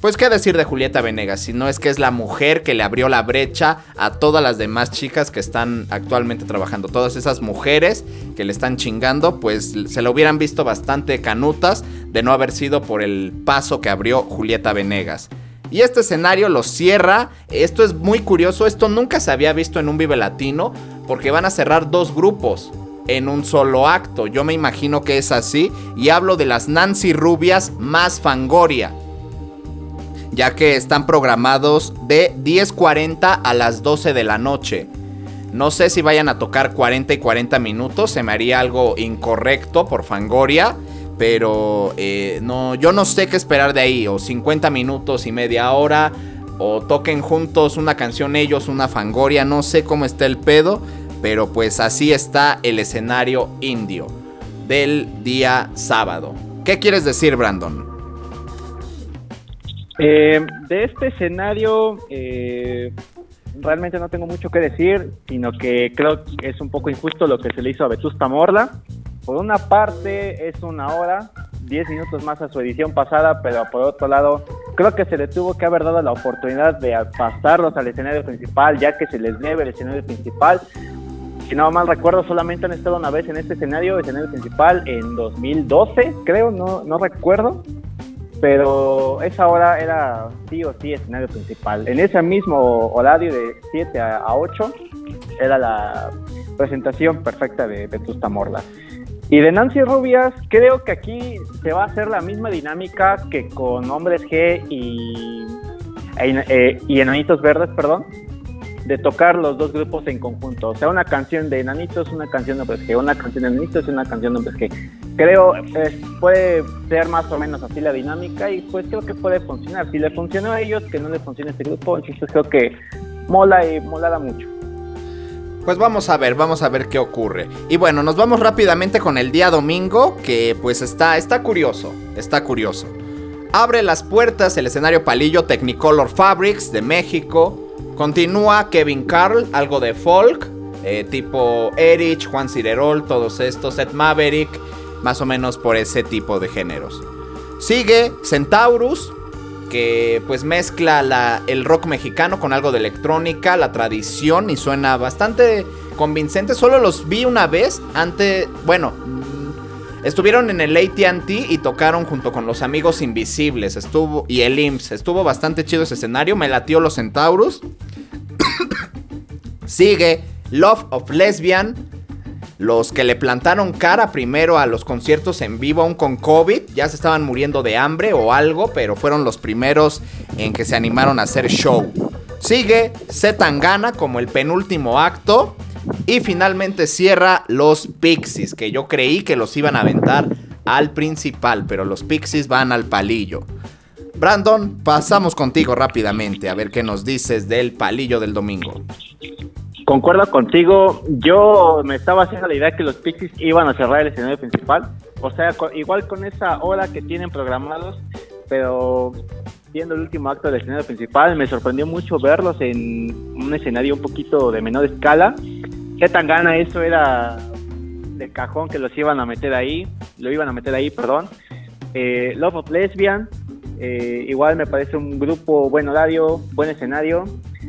[SPEAKER 2] Pues qué decir de Julieta Venegas, si no es que es la mujer que le abrió la brecha a todas las demás chicas que están actualmente trabajando. Todas esas mujeres que le están chingando, pues se lo hubieran visto bastante canutas de no haber sido por el paso que abrió Julieta Venegas. Y este escenario lo cierra. Esto es muy curioso. Esto nunca se había visto en un Vive Latino. Porque van a cerrar dos grupos en un solo acto. Yo me imagino que es así. Y hablo de las Nancy Rubias más Fangoria. Ya que están programados de 10.40 a las 12 de la noche. No sé si vayan a tocar 40 y 40 minutos. Se me haría algo incorrecto por Fangoria. Pero eh, no, yo no sé qué esperar de ahí. O 50 minutos y media hora. O toquen juntos una canción ellos, una fangoria. No sé cómo está el pedo. Pero pues así está el escenario indio del día sábado. ¿Qué quieres decir, Brandon?
[SPEAKER 3] Eh, de este escenario, eh, realmente no tengo mucho que decir, sino que creo que es un poco injusto lo que se le hizo a Vetusta Morla. Por una parte, es una hora, 10 minutos más a su edición pasada, pero por otro lado, creo que se le tuvo que haber dado la oportunidad de pasarlos al escenario principal, ya que se les debe el escenario principal. Si no mal recuerdo, solamente han estado una vez en este escenario, escenario principal, en 2012, creo, no, no recuerdo pero esa hora era sí o sí escenario principal. En ese mismo horario de 7 a, a 8 era la presentación perfecta de Vetusta Morla. Y de Nancy Rubias, creo que aquí se va a hacer la misma dinámica que con Hombres G y, e- eh, y Enanitos Verdes, perdón, de tocar los dos grupos en conjunto. O sea, una canción de Enanitos, una canción de Hombres G, una canción de Enanitos y una canción de Hombres G. Creo eh, puede ser más o menos así la dinámica y pues creo que puede funcionar. Si le funcionó a ellos, que no le funcione este grupo, entonces creo que mola y molará mucho.
[SPEAKER 2] Pues vamos a ver, vamos a ver qué ocurre. Y bueno, nos vamos rápidamente con el día domingo, que pues está, está curioso, está curioso. Abre las puertas el escenario Palillo Technicolor Fabrics de México. Continúa Kevin Carl, algo de folk, eh, tipo Erich, Juan Cirerol, todos estos, Ed Maverick, más o menos por ese tipo de géneros. Sigue Centaurus, que pues mezcla la- el rock mexicano con algo de electrónica, la tradición y suena bastante convincente. Solo los vi una vez antes, bueno, mm, estuvieron en el AT&T y tocaron junto con los amigos invisibles, estuvo y el IMSS, estuvo bastante chido ese escenario, me latió los Centaurus. Sigue Love of Lesbian, los que le plantaron cara primero a los conciertos en vivo, aún con COVID, ya se estaban muriendo de hambre o algo, pero fueron los primeros en que se animaron a hacer show. Sigue Zetangana como el penúltimo acto. Y finalmente cierra los Pixies, que yo creí que los iban a aventar al principal, pero los Pixies van al palillo. Brandon, pasamos contigo rápidamente a ver qué nos dices del palillo del domingo.
[SPEAKER 3] Concuerdo contigo. Yo me estaba haciendo la idea que los Pixies iban a cerrar el escenario principal. O sea, igual con esa hora que tienen programados, pero siendo el último acto del escenario principal, me sorprendió mucho verlos en un escenario un poquito de menor escala. ¿Qué tan gana eso era de cajón que los iban a meter ahí? Lo iban a meter ahí, perdón. Eh, Love of Lesbian, eh, igual me parece un grupo buen horario, buen escenario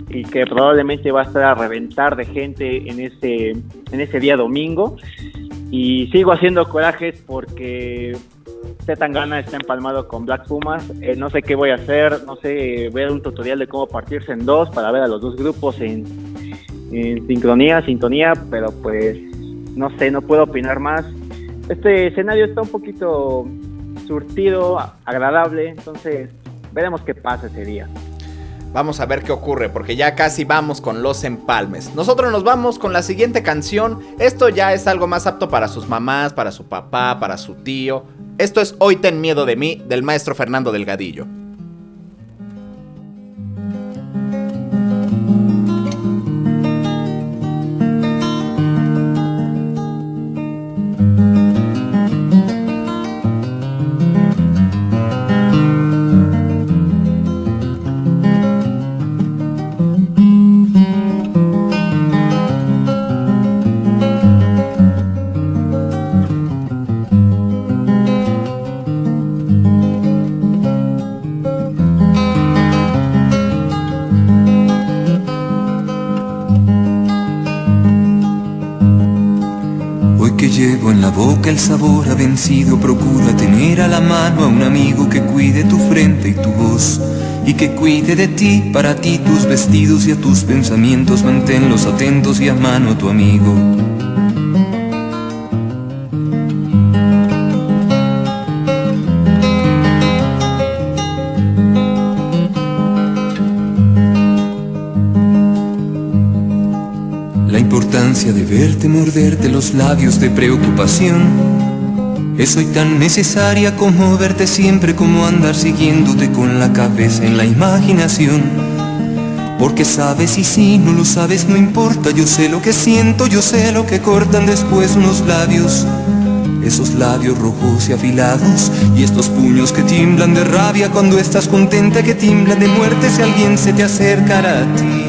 [SPEAKER 3] y que probablemente va a estar a reventar de gente en ese, en ese día domingo. Y sigo haciendo corajes porque Zetangana está empalmado con Black Pumas. Eh, no sé qué voy a hacer, no sé, ver un tutorial de cómo partirse en dos para ver a los dos grupos en, sincronía, sintonía, pero pues no sé, no puedo opinar más. Este escenario está un poquito surtido, agradable, entonces veremos qué pasa ese día.
[SPEAKER 2] Vamos a ver qué ocurre, porque ya casi vamos con los empalmes. Nosotros nos vamos con la siguiente canción. Esto ya es algo más apto para sus mamás, para su papá, para su tío. Esto es Hoy ten miedo de mí, del maestro Fernando Delgadillo.
[SPEAKER 7] El sabor ha vencido, procura tener a la mano a un amigo que cuide tu frente y tu voz. Y que cuide de ti, para ti tus vestidos y a tus pensamientos, manténlos atentos y a mano a tu amigo. De verte morderte los labios de preocupación es hoy tan necesaria como verte siempre como andar siguiéndote con la cabeza en la imaginación. Porque sabes y si no lo sabes no importa, yo sé lo que siento, yo sé lo que cortan después unos labios. Esos labios rojos y afilados y estos puños que tiemblan de rabia cuando estás contenta que tiemblan de muerte si alguien se te acercara a ti.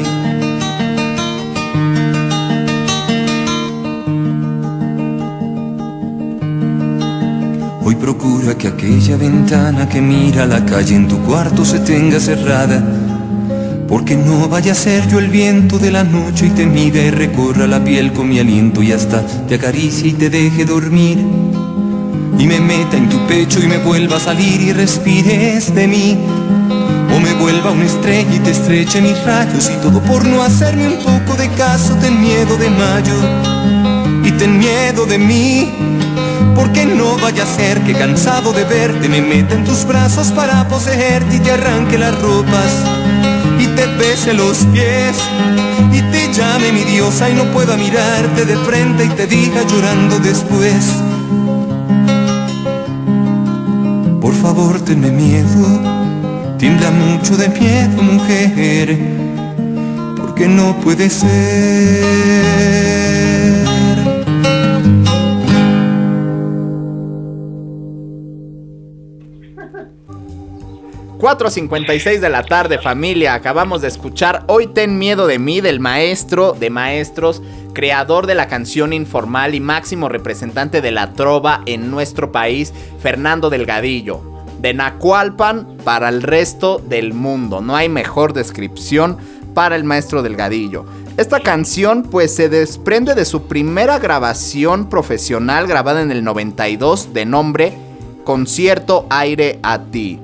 [SPEAKER 7] Procura que aquella ventana que mira la calle en tu cuarto se tenga cerrada. Porque no vaya a ser yo el viento de la noche y te mida y recorra la piel con mi aliento y hasta te acaricie y te deje dormir. Y me meta en tu pecho y me vuelva a salir y respires de mí. O me vuelva una estrella y te estreche mis rayos y todo por no hacerme un poco de caso. Ten miedo de mayo y ten miedo de mí. Porque no vaya a ser que cansado de verte me meta en tus brazos para poseerte y te arranque las ropas y te bese los pies y te llame mi diosa y no pueda mirarte de frente y te diga llorando después. Por favor, tenme miedo, tiembla mucho de miedo, mujer, porque que no puede ser.
[SPEAKER 2] 4.56 de la tarde familia, acabamos de escuchar Hoy ten miedo de mí del maestro de maestros, creador de la canción informal y máximo representante de la trova en nuestro país, Fernando Delgadillo. De Nacualpan para el resto del mundo, no hay mejor descripción para el maestro Delgadillo. Esta canción pues se desprende de su primera grabación profesional grabada en el 92 de nombre Concierto Aire a ti.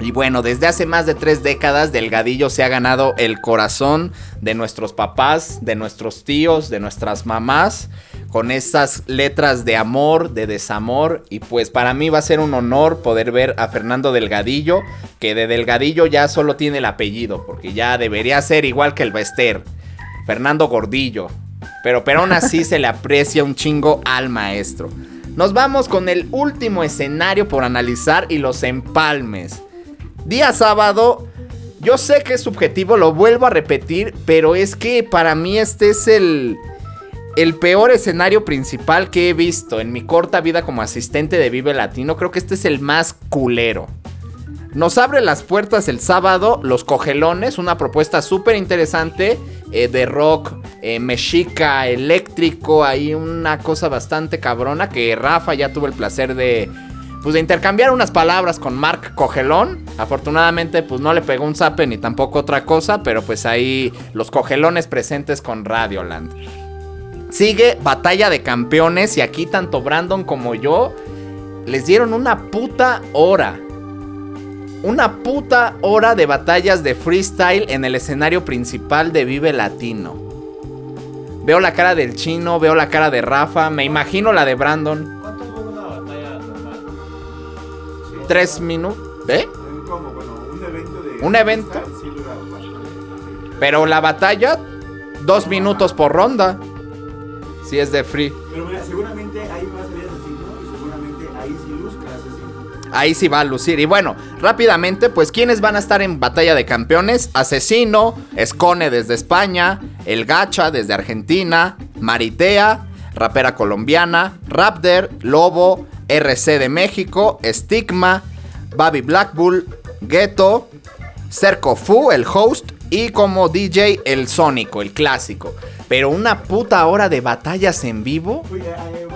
[SPEAKER 2] Y bueno, desde hace más de tres décadas Delgadillo se ha ganado el corazón de nuestros papás, de nuestros tíos, de nuestras mamás, con esas letras de amor, de desamor. Y pues para mí va a ser un honor poder ver a Fernando Delgadillo, que de Delgadillo ya solo tiene el apellido, porque ya debería ser igual que el Bester, Fernando Gordillo. Pero, pero aún así se le aprecia un chingo al maestro. Nos vamos con el último escenario por analizar y los empalmes. Día sábado, yo sé que es subjetivo, lo vuelvo a repetir, pero es que para mí este es el, el peor escenario principal que he visto en mi corta vida como asistente de Vive Latino. Creo que este es el más culero. Nos abre las puertas el sábado Los Cogelones, una propuesta súper interesante eh, de rock eh, mexica, eléctrico, ahí una cosa bastante cabrona que Rafa ya tuvo el placer de pues de intercambiar unas palabras con Mark Cogelón. Afortunadamente, pues no le pegó un zape ni tampoco otra cosa, pero pues ahí los cogelones presentes con Radioland. Sigue Batalla de Campeones y aquí tanto Brandon como yo les dieron una puta hora. Una puta hora de batallas de freestyle en el escenario principal de Vive Latino. Veo la cara del chino, veo la cara de Rafa, me imagino la de Brandon. Tres minutos. ¿Eh?
[SPEAKER 8] ¿Cómo? Bueno, un evento.
[SPEAKER 2] Pero la batalla, dos minutos por ronda. Si es de free.
[SPEAKER 8] Pero mira, seguramente ahí va a salir asesino y seguramente ahí sí luzca asesino.
[SPEAKER 2] Ahí sí va a lucir. Y bueno, rápidamente, pues, ¿quiénes van a estar en batalla de campeones? Asesino, Escone desde España, El Gacha desde Argentina, Maritea, rapera colombiana, Raptor, Lobo, RC de México, Stigma, Baby Blackbull, Ghetto, Cerco Fu, el host, y como DJ el Sónico, el clásico. Pero una puta hora de batallas en vivo.
[SPEAKER 8] Eh.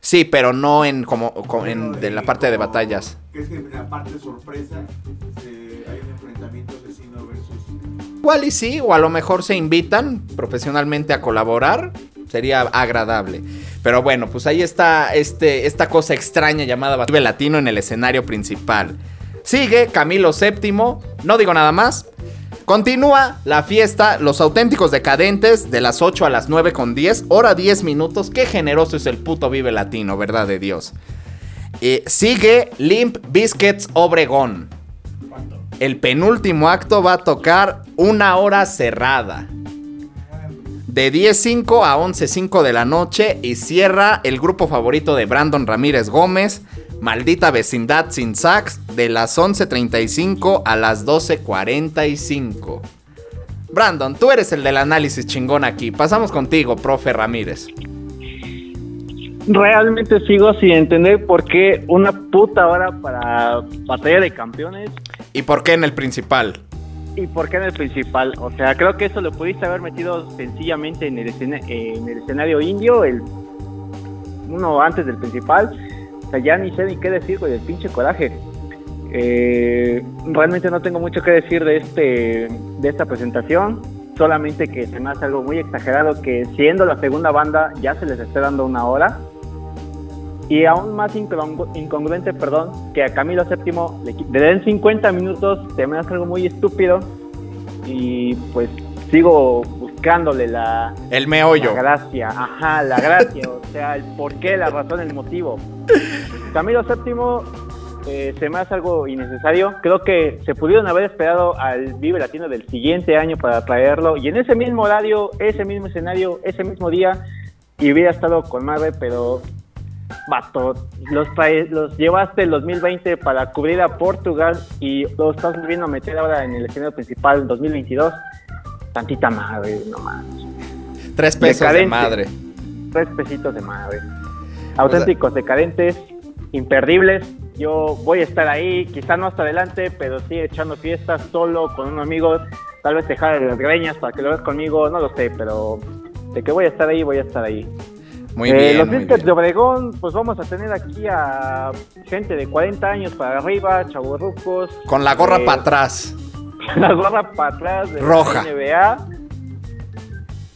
[SPEAKER 2] Sí, pero no en como, como en de la parte de batallas.
[SPEAKER 8] Que es que en la parte sorpresa eh, hay un enfrentamiento asesino versus.
[SPEAKER 2] Igual y sí, o a lo mejor se invitan profesionalmente a colaborar. Sería agradable. Pero bueno, pues ahí está este, esta cosa extraña llamada Batalla Latino en el escenario principal. Sigue Camilo VII, no digo nada más. Continúa la fiesta, los auténticos decadentes, de las 8 a las 9 con 10, hora 10 minutos. Qué generoso es el puto Vive Latino, verdad de Dios. Eh, sigue Limp Biscuits Obregón. El penúltimo acto va a tocar una hora cerrada. De 10.05 a 11.05 de la noche y cierra el grupo favorito de Brandon Ramírez Gómez, Maldita Vecindad Sin Sax, de las 11.35 a las 12.45. Brandon, tú eres el del análisis chingón aquí. Pasamos contigo, profe Ramírez.
[SPEAKER 3] Realmente sigo sin entender por qué una puta hora para batalla de campeones
[SPEAKER 2] ¿Y por qué en el principal?
[SPEAKER 3] Y por qué en el principal. O sea, creo que eso lo pudiste haber metido sencillamente en el, escena- en el escenario indio, el uno antes del principal. O sea, ya ni sé ni qué decir, güey, del pinche coraje. Eh, realmente no tengo mucho que decir de este de esta presentación. Solamente que se me hace algo muy exagerado que siendo la segunda banda ya se les esté dando una hora. Y aún más incongru- incongruente, perdón, que a Camilo VII le, den 50 minutos, se me hace algo muy estúpido. Y pues sigo buscándole la,
[SPEAKER 2] El meollo.
[SPEAKER 3] la gracia, ajá, la gracia, o sea, el porqué, la razón, el motivo. Camilo VII eh, se me hace algo innecesario. Creo que se pudieron haber esperado al Vive Latino del siguiente año para traerlo y en ese mismo horario, ese mismo escenario, ese mismo día, y hubiera estado con madre, pero vato, los, trae- los llevaste el 2020 para cubrir a Portugal y los estás volviendo a meter ahora en el escenario principal 2022. Tantita madre, no más.
[SPEAKER 2] Tres pesos de madre.
[SPEAKER 3] Tres pesitos de madre. Auténticos, decadentes, imperdibles. Yo voy a estar ahí, quizá no hasta adelante, pero sí echando fiestas solo con unos amigos. Tal vez dejar las greñas para que lo veas conmigo, no lo sé, pero de que voy a estar ahí, voy a estar ahí.
[SPEAKER 2] Muy
[SPEAKER 3] Eh,
[SPEAKER 2] bien.
[SPEAKER 3] los Biscuits de. Obregón, pues vamos a tener aquí a gente de 40 años para arriba, chaburrucos.
[SPEAKER 2] Con la gorra
[SPEAKER 3] eh,
[SPEAKER 2] para atrás
[SPEAKER 3] La gorra para atrás de la. NBA,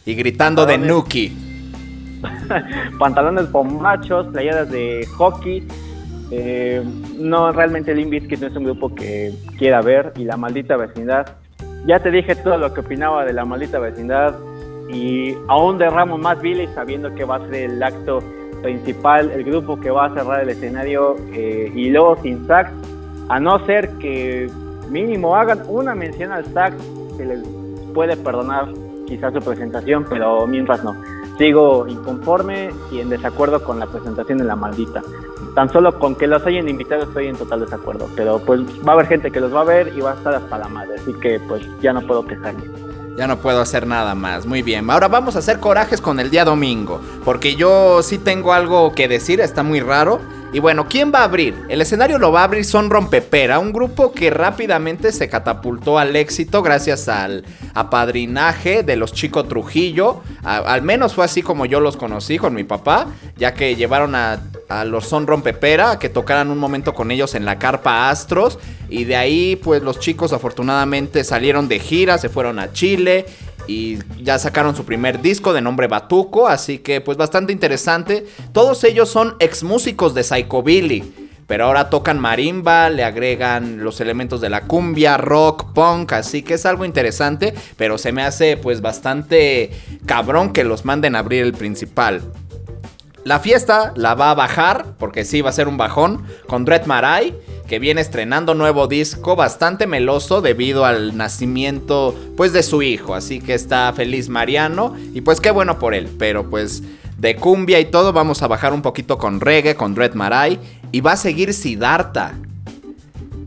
[SPEAKER 2] y gritando de. Nuki.
[SPEAKER 3] pantalones bombachos, playeras de hockey. Eh, no, realmente Limp Bizkit no es un grupo que quiera ver y la maldita vecindad. Ya te dije todo lo que opinaba de la maldita vecindad y aún derramo más bilis sabiendo que va a ser el acto principal, el grupo que va a cerrar el escenario eh, y luego sin sax, a no ser que mínimo hagan una mención al sax, se les puede perdonar quizás su presentación, pero mientras no. Sigo inconforme y en desacuerdo con la presentación de la maldita. Tan solo con que los hayan invitado estoy en total desacuerdo, pero pues va a haber gente que los va a ver y va a estar hasta la madre, así que pues ya no puedo quejarme.
[SPEAKER 2] Ya no puedo hacer nada más. Muy bien. Ahora vamos a hacer corajes con el día domingo. Porque yo sí tengo algo que decir. Está muy raro. Y bueno, ¿quién va a abrir? El escenario lo va a abrir Son Rompepera. Un grupo que rápidamente se catapultó al éxito gracias al apadrinaje de los Chico Trujillo. Al menos fue así como yo los conocí con mi papá. Ya que llevaron a, a los Son Rompepera a que tocaran un momento con ellos en la carpa Astros. Y de ahí, pues los chicos afortunadamente salieron de gira, se fueron a Chile y ya sacaron su primer disco de nombre Batuco, así que pues bastante interesante. Todos ellos son ex músicos de Psychobilly, pero ahora tocan marimba, le agregan los elementos de la cumbia, rock, punk, así que es algo interesante, pero se me hace pues bastante cabrón que los manden a abrir el principal. La fiesta la va a bajar, porque sí va a ser un bajón, con Dread Marai, que viene estrenando nuevo disco bastante meloso debido al nacimiento pues de su hijo, así que está feliz Mariano y pues qué bueno por él, pero pues de cumbia y todo vamos a bajar un poquito con reggae, con Dread Marai y va a seguir Siddhartha,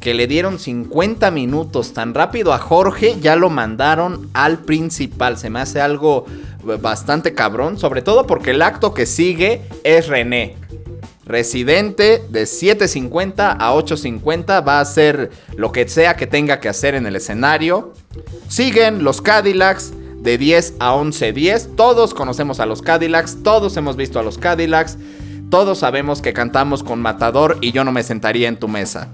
[SPEAKER 2] que le dieron 50 minutos tan rápido a Jorge, ya lo mandaron al principal. Se me hace algo bastante cabrón, sobre todo porque el acto que sigue es René. Residente de 7.50 a 8.50 va a hacer lo que sea que tenga que hacer en el escenario. Siguen los Cadillacs de 10 a 11.10. Todos conocemos a los Cadillacs, todos hemos visto a los Cadillacs. Todos sabemos que cantamos con Matador y yo no me sentaría en tu mesa.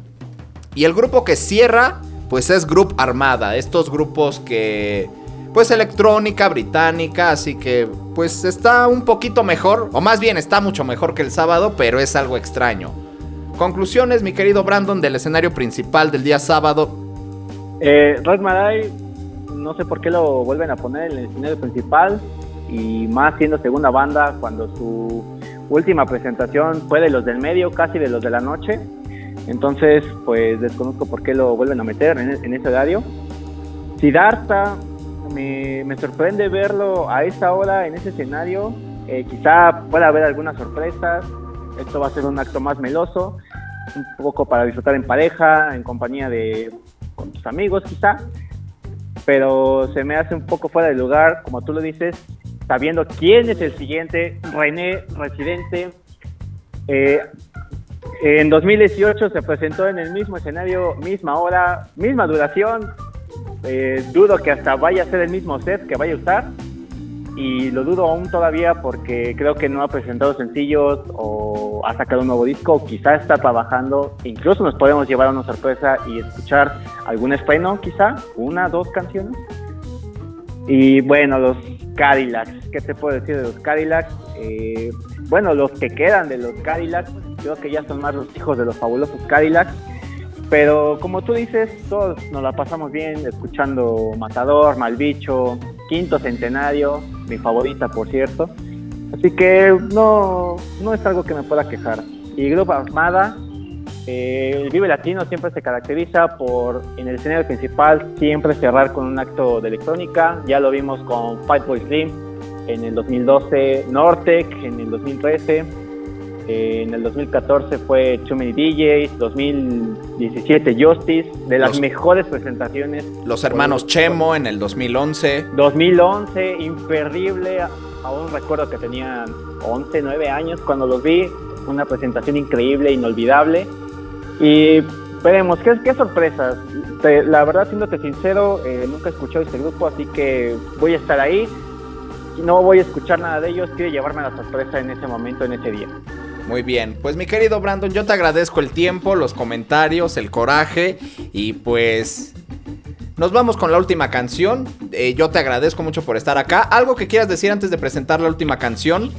[SPEAKER 2] Y el grupo que cierra, pues es Group Armada. Estos grupos que, pues electrónica británica, así que, pues está un poquito mejor, o más bien está mucho mejor que el sábado, pero es algo extraño. Conclusiones, mi querido Brandon, del escenario principal del día sábado.
[SPEAKER 3] Eh, Marai, no sé por qué lo vuelven a poner en el escenario principal y más siendo segunda banda cuando su última presentación fue de los del medio, casi de los de la noche. Entonces, pues desconozco por qué lo vuelven a meter en, en ese horario. Siddhartha, me, sorprende verlo a esa hora en ese escenario. Eh, quizá pueda haber algunas sorpresas. Esto va a ser un acto más meloso, un poco para disfrutar en pareja, en compañía de tus amigos quizá. Pero se me hace un poco fuera de lugar, como tú lo dices, sabiendo quién es el siguiente, René Residente. Eh, en 2018 se presentó en el mismo escenario, misma hora, misma duración. Eh, dudo que hasta vaya a ser el mismo set que vaya a usar. Y lo dudo aún todavía porque creo que no ha presentado sencillos o ha sacado un nuevo disco. O quizá está trabajando. Incluso nos podemos llevar a una sorpresa y escuchar algún estreno, quizá, una, dos canciones. Y bueno, los Cadillacs. ¿Qué te puedo decir de los Cadillacs? Eh, bueno, los que quedan de los Cadillacs, creo que ya son más los hijos de los fabulosos Cadillacs. Pero como tú dices, todos nos la pasamos bien escuchando Matador, Malbicho, Quinto Centenario, mi favorita por cierto. Así que no, no es algo que me pueda quejar. Y Grupo Armada, eh, el Vive Latino siempre se caracteriza por en el escenario principal siempre cerrar con un acto de electrónica. Ya lo vimos con Fight Boy Slim en el 2012, Nortec en el 2013. Eh, en el 2014 fue Too Many DJs, 2017 Justice, de las
[SPEAKER 2] Los-
[SPEAKER 3] mejores presentaciones.
[SPEAKER 2] Los hermanos Chemo en el 2011.
[SPEAKER 3] 2011, imperdible. Aún recuerdo que tenían 11, 9 años cuando los vi. Una presentación increíble, inolvidable. Y veremos, qué, qué sorpresas. Te- la verdad, siéndote sincero, eh, nunca he escuchado este grupo, así que voy a estar ahí. No voy a escuchar nada de ellos, quiero llevarme la sorpresa en ese momento, en ese día.
[SPEAKER 2] Muy bien, pues mi querido Brandon, yo te agradezco el tiempo, los comentarios, el coraje y pues nos vamos con la última canción. Eh, yo te agradezco mucho por estar acá. ¿Algo que quieras decir antes de presentar la última canción?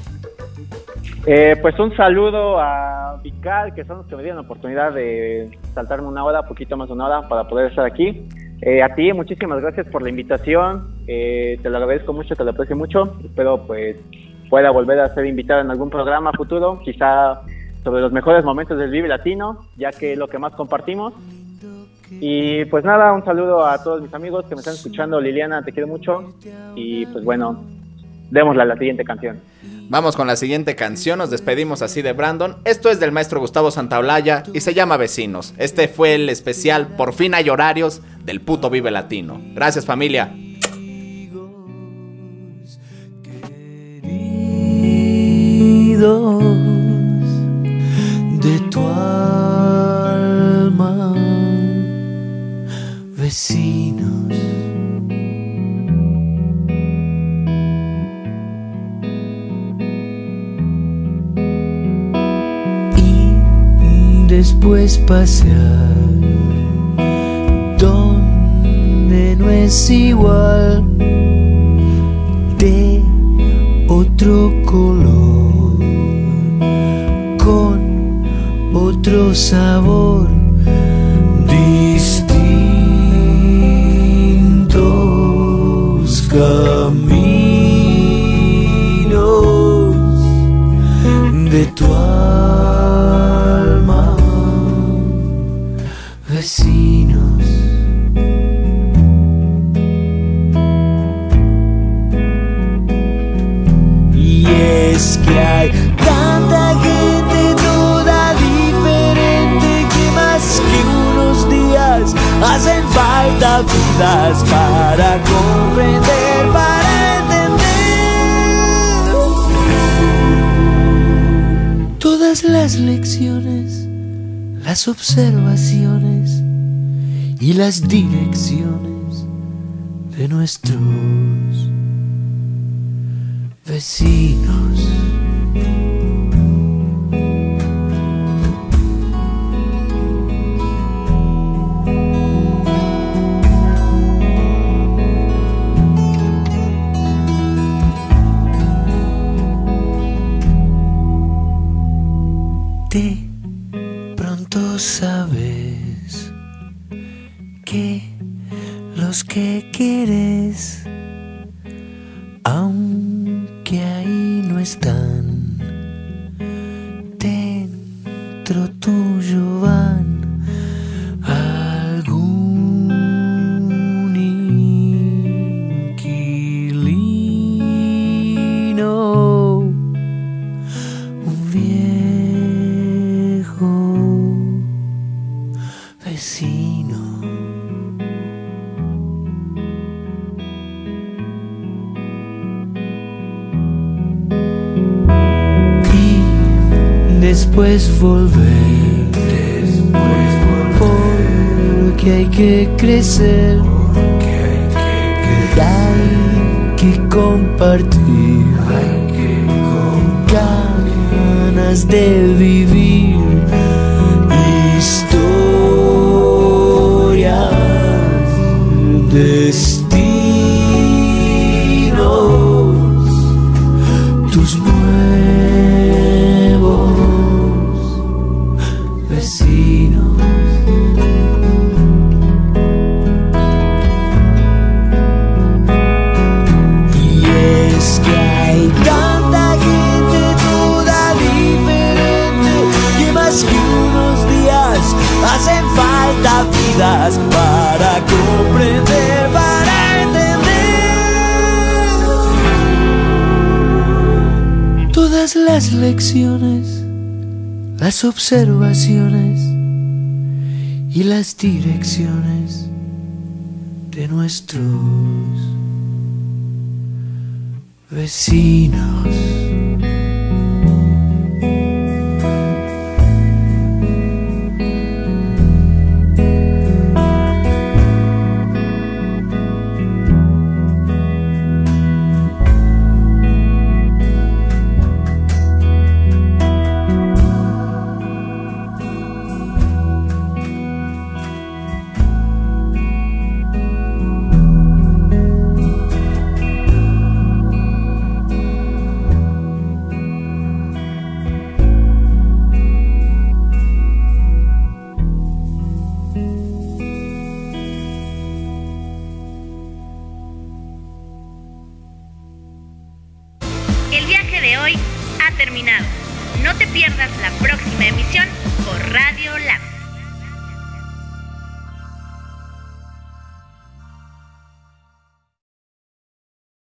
[SPEAKER 3] Eh, pues un saludo a Vical, que son los que me dieron la oportunidad de saltarme una hora, poquito más de una hora, para poder estar aquí. Eh, a ti, muchísimas gracias por la invitación. Eh, te lo agradezco mucho, te lo aprecio mucho. Espero pues pueda volver a ser invitado en algún programa futuro, quizá sobre los mejores momentos del Vive Latino, ya que es lo que más compartimos. Y pues nada, un saludo a todos mis amigos que me están escuchando. Liliana, te quiero mucho. Y pues bueno, démosle a la siguiente canción.
[SPEAKER 2] Vamos con la siguiente canción, nos despedimos así de Brandon. Esto es del maestro Gustavo Santaolalla y se llama Vecinos. Este fue el especial Por fin hay horarios del puto Vive Latino. Gracias familia.
[SPEAKER 9] De tu alma, vecinos. Y después pasear donde no es igual de otro color, otro sabor, distintos caminos de tu alma, vecinos. Para comprender, para entender. Todas las lecciones, las observaciones y las direcciones de nuestros vecinos. De vivir. Observaciones y las direcciones de nuestros vecinos.